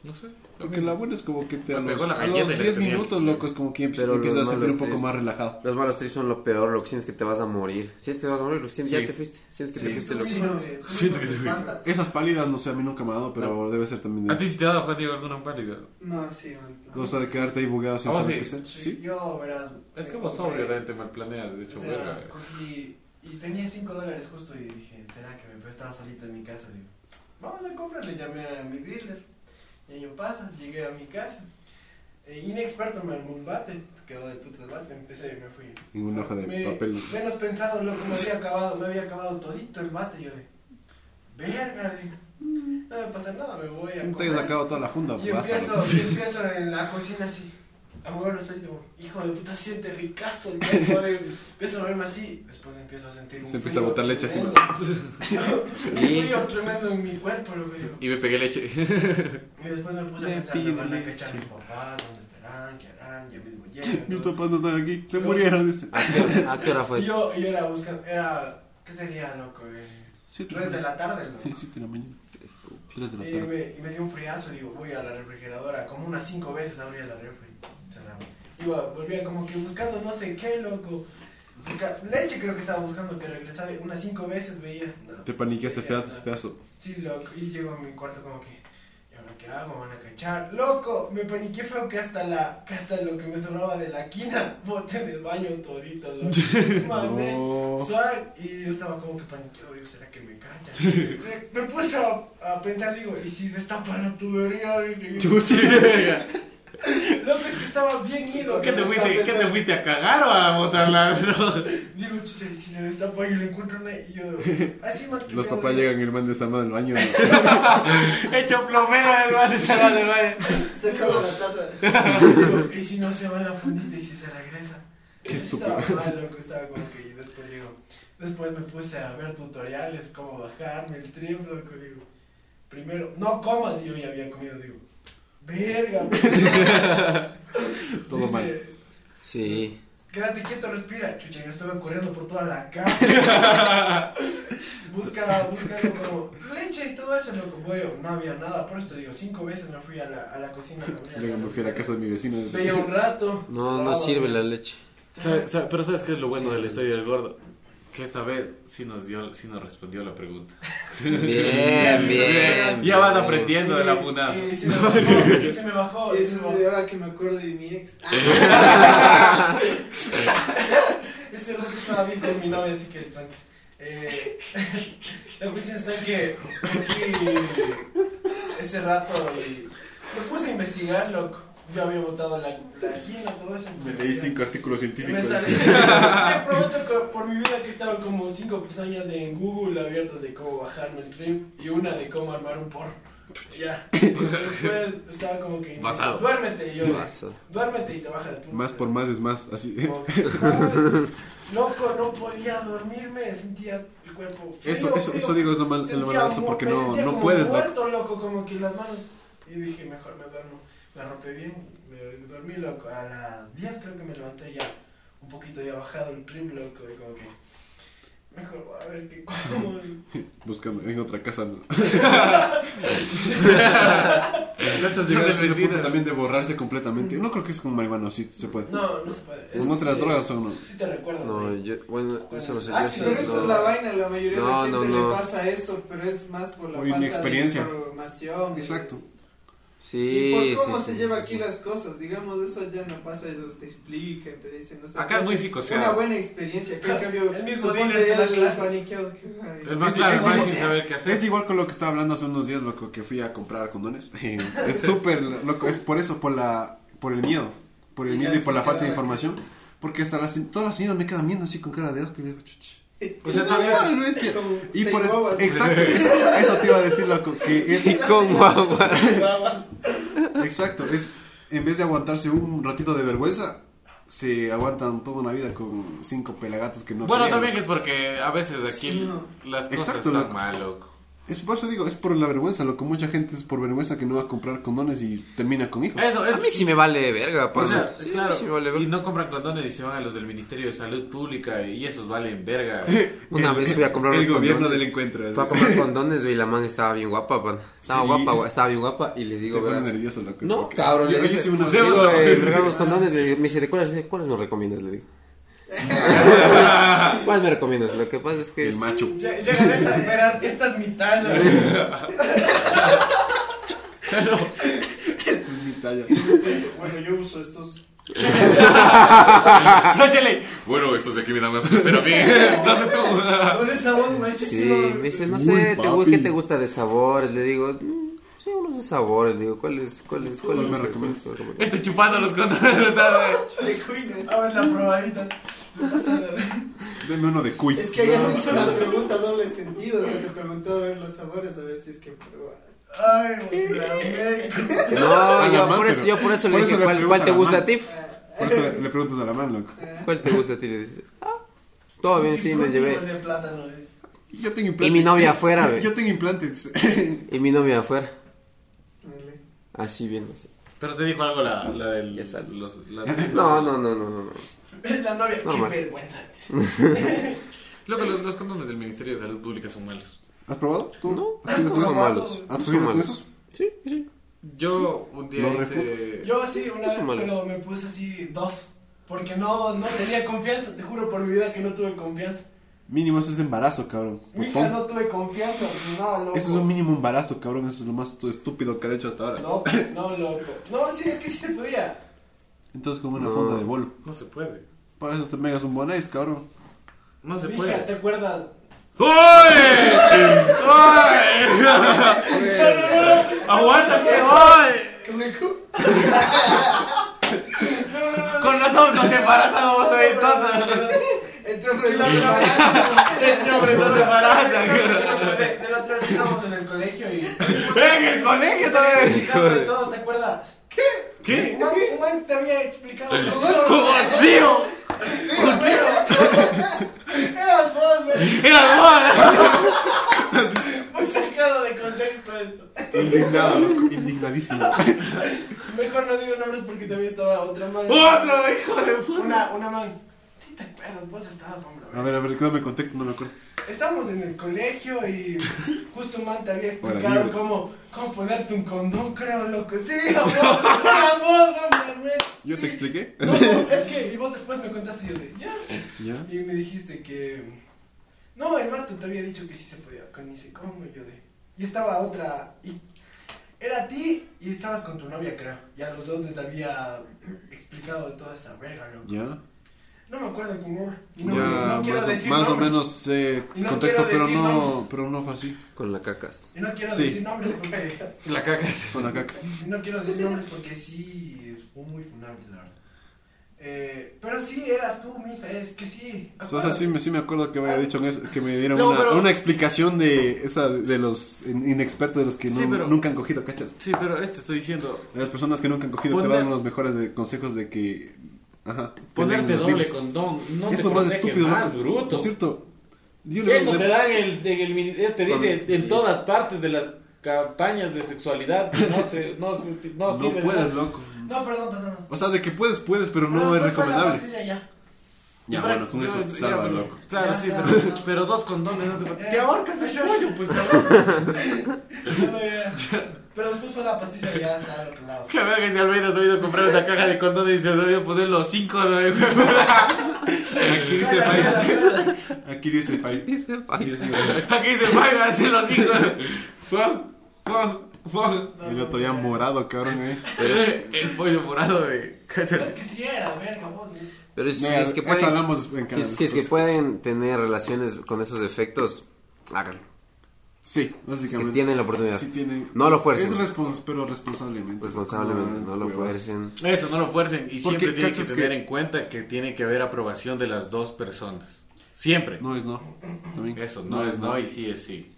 No sé. Porque la buena es como que te a Me los, a los galleta y la 10 tenía. minutos, loco, es como que empiezas, Pero empiezas a sentir un poco más relajado. Los malos trips son lo peor, lo que sientes que te vas a morir. Si es que te vas a morir, lo sientes, Sí. ya te fuiste. Sientes que Sí. te fuiste, loco. sí no no que te te fui. espantas. Esas pálidas, no sé, a mí nunca me ha dado, pero debe ser también ¿A de... ti sí te ha dado, Juan Diego, alguna pálida? No, sí, man. O sea, de quedarte ahí bugueado sin Ah, saber sí. qué hacer. Sí, Sí. Yo, verás. Es que vos compré- sobrio también te mal planeas, de hecho, verga. y tenía 5 dólares justo y dije, ¿será que me estaba solito en mi casa? Digo, vamos a comprarle, llamé a mi dealer. Y año pasa, llegué a mi casa. Eh, inexperto me armó un bate, quedó de putas el bate, empecé y me fui. En una hoja de Me- papel. Menos pensado, loco, me había acabado, me había acabado todito el bate, yo de, verga, no me pasa nada, me voy a Tú te comer". hayas sacado toda la funda, Y empiezo, y empiezo en la cocina así. A moverlo solito, hijo de puta, siente ricazo eh. Empiezo a verme así, después empiezo a sentir un Se empieza a botar leche así, un Y- frío tremendo en mi cuerpo, lo que digo. Y me pegué leche. Y después me puse a pensar, me van a cachar mis papás, ¿dónde estarán? ¿Qué harán? Ya mismo llegan. Mis papás no están aquí, se murieron. Dice. ¿A qué, a qué hora fue eso? yo, yo era buscando, era, ¿qué sería, loco? Eh, Siete 3 de la tarde, loco. Siete de la mañana. Estúpido. Tres de la Y tarde. me, y me dio un friazo, digo, voy a la refrigeradora, como unas cinco veces abría la refri, cerraba. Iba, volvía como que buscando no sé qué, loco. Busca- leche creo que estaba buscando que regresaba, unas cinco veces veía. no, Te paniqueaste veía feazo, feazo. Sí, loco, y llego a mi cuarto como que, ¿y ahora qué hago? ¿Me van a cachar? Loco, me paniqué feo que hasta la, que hasta lo que me sobraba de la quina, boté en el baño todito, loco. Mandé No. swag y yo estaba como que paniqueado, digo, ¿será que me cachan? me, me puse a, a pensar, digo, ¿y si destapa la tubería? Dije, loco, es que estaba bien ido. ¿Qué te, pero fuiste, ¿Qué te fuiste a cagar o a botar la droga? Digo, chucha, y si le destapa y le encuentro una, y yo, así mal Los papás llegan y el man desarmado en el baño. Hecho plomero el man de salvar del baño. Sacado la taza. y si no se va la fundita y si se regresa. Qué estúpido. Estaba mal, loco, estaba como que y después digo, después me puse a ver tutoriales, cómo bajarme el trip, loco, digo, primero, no comas, y yo ya había comido, digo, verga, Todo Dice, mal. Sí. Quédate quieto, respira. Chucha, yo estuve corriendo por toda la casa. busca, buscando como leche y todo eso, loco. Voy, no había nada, por esto digo, cinco veces me fui a la, a la cocina. Luego me fui a la casa de mi vecino. Veía un rato. No, no sirve la leche. ¿Sabe- sabe- pero ¿sabes qué es lo bueno de la historia del gordo? Que esta vez sí nos dio, sí nos respondió la pregunta. Bien, bien. Ya vas bien. aprendiendo de la funada. Y se me bajó, y se me bajó. y se Eso me es bajó. de ahora que me acuerdo de mi ex. Ese rato estaba bien con mi novia, así que tranquis. Eh, la cuestión está que cogí ese rato y me puse a investigar, loco. Yo había botado la, la quina, todo eso. Me leí cinco artículos Y me científicos. sale. Te prometo por mi vida que estaban como cinco pestañas en Google abiertas de cómo bajarme el trip y una de cómo armar un porro. Ya. Después estaba como que. Basado. Duérmete, y yo. Basado. Duérmete y te baja de Más por más es más, así. Loco, no podía dormirme, sentía el cuerpo. frío, Eso, eso, frío. eso digo es lo mal, es lo Sentía malazo mo- porque me no, no como puedes, muerto, loco, como que las manos. Y dije, mejor me duermo. Me arropé bien, me dormí, loco. A las 10 creo que me levanté ya, un poquito ya bajado el trip, loco. Y como que, mejor voy a ver qué como. Buscando en otra casa. ¿no? ¿Cachas ¿Cachas llegar a ese punto también de borrarse completamente? No creo que es con marihuana, sí se puede. No, no se puede. ¿Con otras sí- drogas o no? Sí te recuerdo. No, yo, bueno, eso no sé. Ah, yo sí, Pero no. eso es la vaina, la mayoría No, de la gente no, no. le pasa eso, pero es más por la Por falta de información. y- Exacto. Sí, Y por cómo sí, se sí, lleva sí, aquí sí. las cosas, digamos, eso ya no pasa, ellos te explican, te dicen, no sé. Acá es muy psicoseado. Una buena experiencia, que en cambio, El mismo clases. paniqueado que, ay, El más claro, es- más sin saber qué hacer. Es igual con lo que estaba hablando hace unos días, loco, que fui a comprar condones. es súper, loco, es por eso, por la, por el miedo, por el Y miedo y por la falta de información. Porque hasta las, todas las señoras me quedan viendo así con cara de asco y digo, chuch. O sea, Es ¿sabes? igual, bestia. Con Y por eso, guaguas. exacto, eso, eso te iba a decir, loco, que es, Y con guagua. exacto, es, en vez de aguantarse un ratito de vergüenza, se aguantan toda una vida con cinco pelagatos que no Bueno, querían, también es porque a veces aquí Sí, no. las cosas Exacto, están loco. mal, loco. Es por eso digo, es por la vergüenza, loco, mucha gente es por vergüenza que no va a comprar condones y termina con hijos. Eso, es, A mí sí me vale verga, O pues. sea, sí, claro, sí me vale y verga. no compran condones y se van a los del Ministerio de Salud Pública y esos valen verga. Una vez fui a comprar el unos gobierno condones. del encuentro. Fue a comprar condones, güey, y la man estaba bien guapa, pues. Estaba Sí, guapa, es- estaba bien guapa, y le digo, verás. nervioso, loco. No, porque- cabrón, Yo, le yo dije, una digo, eh, entregamos condones, me dice, ¿de cuáles, cuáles me recomiendas? Le digo. ¿Cuáles me recomiendas? Lo que pasa es que... el sí, macho. Llegan esas, verás, esta es mi talla. Es mi talla. Bueno, yo uso estos. Bueno, estos de aquí me dan más placer a mí. No sé tú. Con esa voz, me Sí, me dice, no sé, ¿te. ¿qué te gusta de sabores? Le digo, "Mm, sí, unos de sabores. Digo, ¿cuáles, cuáles, cuáles me recomiendas? Este chupando los condones. De cuida. A ver la probadita. Deme uno de cuy. Es que ella te hizo una pregunta doble sentido, o sea, te preguntó a ver los sabores, a ver si es que prueba. Ay. No, la yo man, por, eso, yo por eso le por dije, eso le ¿cuál, te la gusta a ti? Por eso le, le preguntas a la mano, loco. ¿Cuál te gusta a ti? Le dice, ah, todo bien, sí, me llevé. De plátano, es. Yo tengo implantes. Y mi novia afuera. Yo tengo implantes. Y mi novia afuera. Así viendo. Pero te dijo algo la, la del. Ya sabes. Los, la- No, no, no, no, no. no. Es la novia, Normal. qué vergüenza. Loco, los, los condones del Ministerio de Salud Pública son malos. ¿Has probado? ¿Tú? No, ¿Has cogido con son esos? malos. ¿Has No cogido son con malos. esos? Sí, sí. Yo un día Lo hice. Yo sí, una vez, son malos. pero me puse así dos. Porque no, no tenía confianza. Te juro por mi vida que no tuve confianza. Mínimo eso es embarazo, cabrón. Mi hija Putón. no tuve confianza. Nada, loco. Eso es un mínimo embarazo, cabrón. Eso es lo más estúpido que ha hecho hasta ahora. No, no, loco. No, sí, es que sí se podía. Entonces como una No. fonda de bolo. No se puede. Para eso te megas un bonais, cabrón. No se Mi puede. ¿te acuerdas? ¡Uy! ¡Uy! ¡Aguántate! ¡Uy! Con el cu- Con razón nos embarazamos vos también todas. Entró en la Este hombre no se embaraza. De de la otra vez estábamos en el colegio y. En el colegio todavía. Todo, ¿te acuerdas? ¿Qué? Un man, un man te había explicado. ¡Como tío! Eras vos, güey. ¡Era vos! Muy sacado de contexto esto. Indignado. Indignadísimo. Mejor no digo nombres porque también estaba otra man. ¡Otro hijo de puta! Una, una man. Vos estabas, hombre. A ver, a ver, dame el contexto, no me acuerdo. Estábamos en el colegio y justo man te había explicado cómo, cómo ponerte un condón, creo, loco. Sí, amor, eras vos, hombre. ¿Yo te expliqué? No, es que, y vos después me contaste y yo de, ya. ¿Ya? Y me dijiste que. No, el mato te había dicho que sí se podía. Con ¿cómo? Y yo de. Y estaba otra. Y era a ti y estabas con tu novia, creo. Y a los dos les había explicado de toda esa verga, loco. ¿Ya? No me acuerdo quién era. Y no, ya, no quiero más, o- decir más o menos sé Y no contexto, pero no, nombres. pero no fue así. Con la cacas. Y no quiero Sí. decir nombres porque. La caca. Con la caca. Y no quiero decir nombres porque sí. Fue muy funable, la verdad. Eh, pero sí, eras tú, mija, es que sí. O sea, sí, me- sí me acuerdo que me había dicho eso, que me dieron No, una, pero- una explicación de esa de los in- inexpertos, de los que Sí, no- pero- nunca han cogido, ¿cachas? Sí, pero este estoy diciendo, De las personas que nunca han cogido te Poner- dan los mejores de- consejos de que... Ajá. ponerte doble libros. condón no es te lo más estúpido, más, loco. bruto. Por cierto, yo le- Eso le- te dan el, en el, te dice Con- en todas partes de las campañas de sexualidad no se, no, se- no, no sirve puedes, nada. loco. No, perdón, perdón. O sea, de que puedes, puedes, pero no Pero es después fue la recomendable. pastilla ya. Bueno, con yo- eso te salva, pero- loco. Claro, Ya sí, pero, pero dos condones no te Eh, Te ahorcas el pollo, pues cabrón. Pero después fue la pastilla y ya está al otro lado. Qué verga si Almeida ha sabido comprar una caja de condones y se ha sabido poner los cinco. ¿no? Aquí dice Five. Aquí dice Five. Dice Aquí dice se paga hacer los cinco. Fuck, fuck. El otro ya morado, cabrón, eh. El, el pollo morado, güey. Cáchale. Es que sí era, verga, vos. Pero si, es que pueden, si, si es que pueden tener relaciones con esos efectos, háganlo. Sí, Que básicamente. tienen la oportunidad. Sí tienen. No lo fuercen. Es respons- pero responsablemente. Responsablemente, no lo fuercen. Eso, no lo fuercen. Y Porque siempre tienen que tener que- en cuenta que tiene que haber aprobación de las dos personas. Siempre. No es no. También. Eso, no, es no y sí es sí.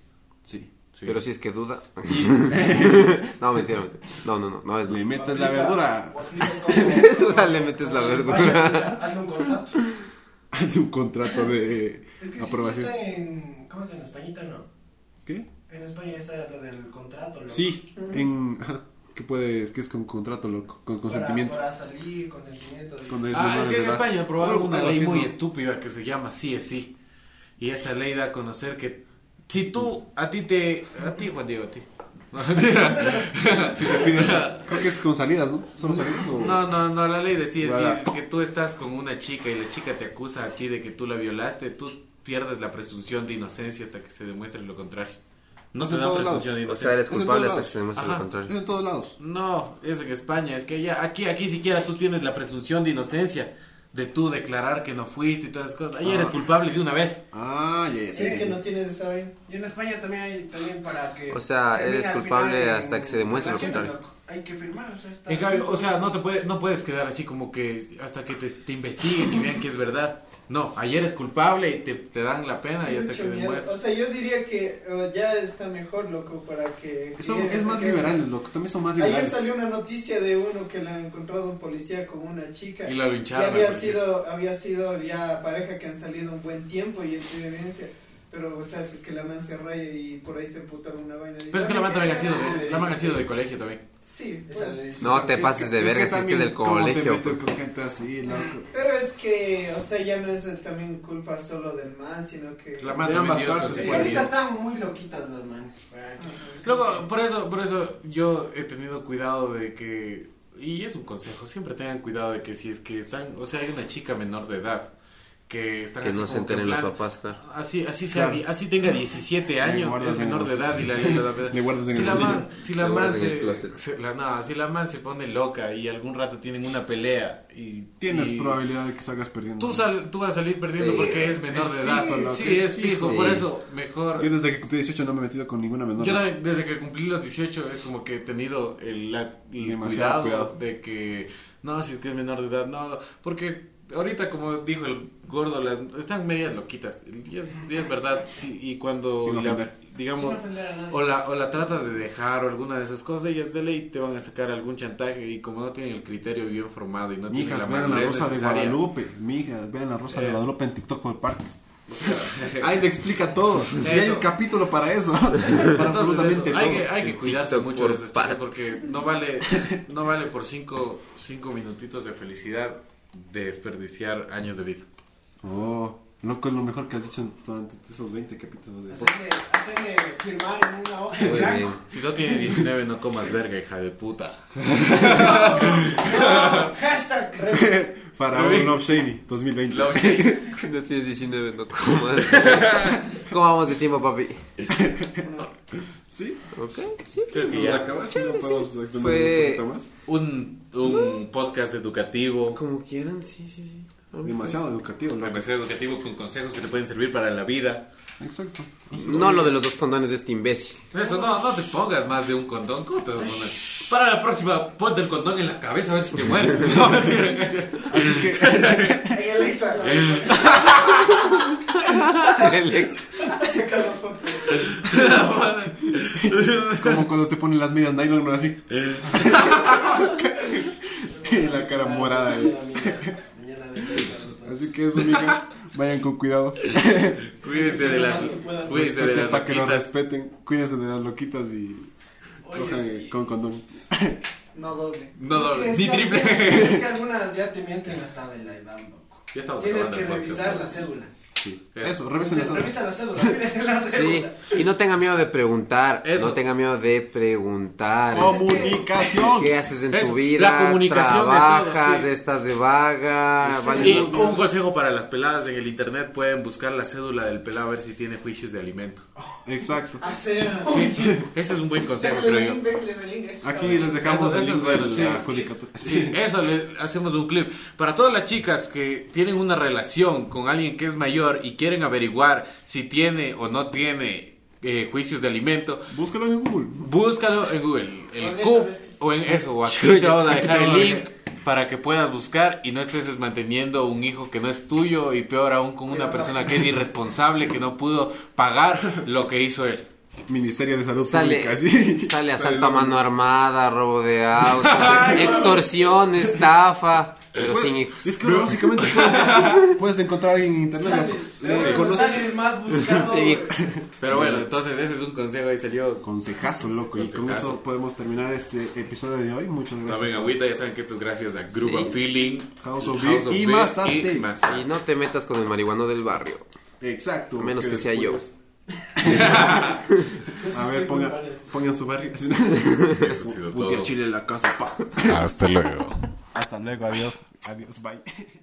Sí. Sí. Pero si es que duda. no, mentira, mentira. No, no, no, no es Le no. metes la verdura. Aplica Le metes la verdura. Hazle un contrato. Hay un contrato de Es que aprobación. sí está en. ¿Cómo se llama? En Españita, ¿no? ¿Qué? En España está lo del contrato. loco. Sí, en. Que puedes. Que es con contrato, loco. Con Para- consentimiento. Para, salir, consentimiento. y- es Ah, es que en. España aprobaron una ley muy estúpida que se llama sí es sí. Y esa ley da a conocer que si tú, a ti te, a ti Juan Diego, a ti. No. Si te piden. Creo que es con salidas, ¿no? ¿Son salidas o.? No, no, no, la ley de sí es sí es que tú estás con una chica y la chica te acusa a ti de que tú la violaste, tú pierdes la presunción de inocencia hasta que se demuestre lo contrario. No Es dan todos presunción de O inocencia. sea, eres culpable hasta que se demuestre lo. Es contrario. en todos lados. No, es en España, es que ya aquí aquí siquiera tú tienes la presunción de inocencia de tú declarar que no fuiste y todas esas cosas. Ahí eres Ah. culpable de una vez. Ah, ya. Si es que no tienes esa. Y en España también hay también para que. O sea, eres culpable en hasta que se demuestre lo contrario. loco. Hay que firmar, o sea, está. En cambio, o sea, no te puede, no puedes quedar así como que hasta que te, te investiguen y vean que es verdad. No, ayer es culpable y te, te dan la pena y hasta que mierda. O sea, yo diría que ya está mejor, loco, para que... Son- que es más quede. liberales, loco. También son más Ayer liberales. salió una noticia de uno que le ha encontrado un policía con una chica. Y la lincharon. había al policía. sido, había sido ya pareja que han salido un buen tiempo y él tiene evidencia. Pero, o sea, si es que la man se raya y por ahí se emputa una vaina. dice, Pero es que la man también ha sido, la man ha sido de colegio también. Sí, pues. No te pases de verga si es que es del ¿cómo te colegio. metes con gente así, loco? pero es que, o sea, ya no es también culpa solo del man, sino que... La man De también ambas dio partes, Sí, sí. ahorita consecuencias. están muy loquitas las manes. Luego, por eso, por eso yo he tenido cuidado de que, y es un consejo, siempre tengan cuidado de que si es que están, o sea, hay una chica menor de edad que están Que así no se que en enteren los papás, claro. Así, así sea, Claro. así tenga 17 años, es en menor de edad y la Si la man, si la man se, la- no, si la man se pone loca y algún rato tienen una pelea y Tienes y probabilidad de que salgas perdiendo. Tú, sal, tú vas a salir perdiendo Sí, porque es menor es de edad. fijo, sí, es es fijo, fijo. por Sí. eso mejor. Yo desde que cumplí 18 no me he metido con ninguna menor. Yo también, desde que cumplí los 18, es como que he tenido el, la- el Demasiado cuidado, cuidado. de que, no, si es que es menor de edad, no, porque ahorita, como dijo el gordo, las, están medias loquitas, y es, y es verdad, sí, y cuando, Sin la- ofender. digamos, Sin o la, o la tratas de dejar o alguna de esas cosas, ellas de ley te van a sacar algún chantaje, y como no tienen el criterio bien formado y no tienen la vean la Rosa de necesaria, Guadalupe. Mijas, vean la Rosa de. Guadalupe en TikTok por partes. o sea, Ahí le explica todo. Y hay un capítulo para eso. para Entonces absolutamente eso, hay, todo. que, hay que cuidarse TikTok mucho por de esas chicas porque no vale, no vale por cinco, cinco minutitos de felicidad desperdiciar años de vida. Oh, loco, es lo mejor que has dicho durante esos 20 capítulos de Hacerle, hacerle firmar en una hoja de blanco. Si no tienes 19 no comas verga, hija de puta. No, hashtag un Love Shady 2020. Love Si no tienes 19, no comas. ¿Cómo vamos de tiempo, papi? ¿Sí? ¿Ok? Sí. Creo que ¿Vamos a ya. acabar? ¿Sí? ¿No podemos extender Fue- un poquito más? Un, un podcast educativo. Como quieran, sí, sí, sí. Demasiado educativo, loco. Demasiado educativo con consejos que te pueden servir para la vida. Exacto. No lo de los dos condones de este imbécil. Eso, no, no te pongas más de un condón. ¿Cómo te vas a poner? Para la próxima, ponte el condón en la cabeza a ver si te mueres. No, mentira, mentira. Así que, En el exa. El ex. Como cuando te ponen las medias nylon, ¿no? Así. y la cara morada. dos. Así que eso, amigas, vayan con cuidado. Cuídense de las, cuídense de las para que lo respeten. Cuídense de las loquitas y Oye, cojan sí. con condón. No doble. No doble, Es ni que- triple. Es que algunas ya te mienten hasta de la edad, loco. Ya estamos Tienes que revisar la cédula. Sí. Eso. Revisen. Revisa la cédula, pídele la Sí, cédula. y no tenga miedo de preguntar. Eso. No tenga miedo de preguntar. Comunicación. ¿Qué haces en Eso, tu vida? la comunicación es todo, ¿Trabajas? sí. ¿Estás de vaga? Vale, Y no- un consejo para las peladas en el internet, pueden buscar la cédula del pelado a ver si tiene juicios de alimento. Exacto. Hacer. Sí, ese es un buen consejo, creo el yo. Aquí les dejamos Eso- el eso link es bueno, de sí, la sí. colicatura. Sí, eso le hacemos un clip. Para todas las chicas que tienen una relación con alguien que es mayor y quieren averiguar si tiene o no tiene eh, juicios de alimento, Búscalo en Google. búscalo en Google, el CUP o en eso, o aquí te vamos a dejar el link para que puedas buscar y no estés manteniendo un hijo que no es tuyo y peor aún con una persona que es irresponsable que no pudo pagar lo que hizo él. Ministerio de Salud Sale, Pública. sí. sale asalto a mano armada, robo de autos, extorsión, estafa, pero Pues, sin hijos. Es que básicamente puedes, puedes encontrar alguien en internet. Sale, Le- el conoces- sale más buscado. Sí, hijos. Pero bueno, entonces ese es un consejo y salió Consejazo, loco. Y con Consejazo. eso podemos terminar este episodio de hoy. Muchas gracias. También agüita, ya saben que esto es gracias a Group Sí. of Feeling, House of Beer y Beer Mazate. y Mazate. Y no te metas con el marihuano del barrio. Exacto. A menos que sea yo. A ver, sí, ponga, pongan su barrio. Eso ha sido Un día todo. chile en la casa, pa. Hasta luego. Hasta luego, adiós. Adiós, bye.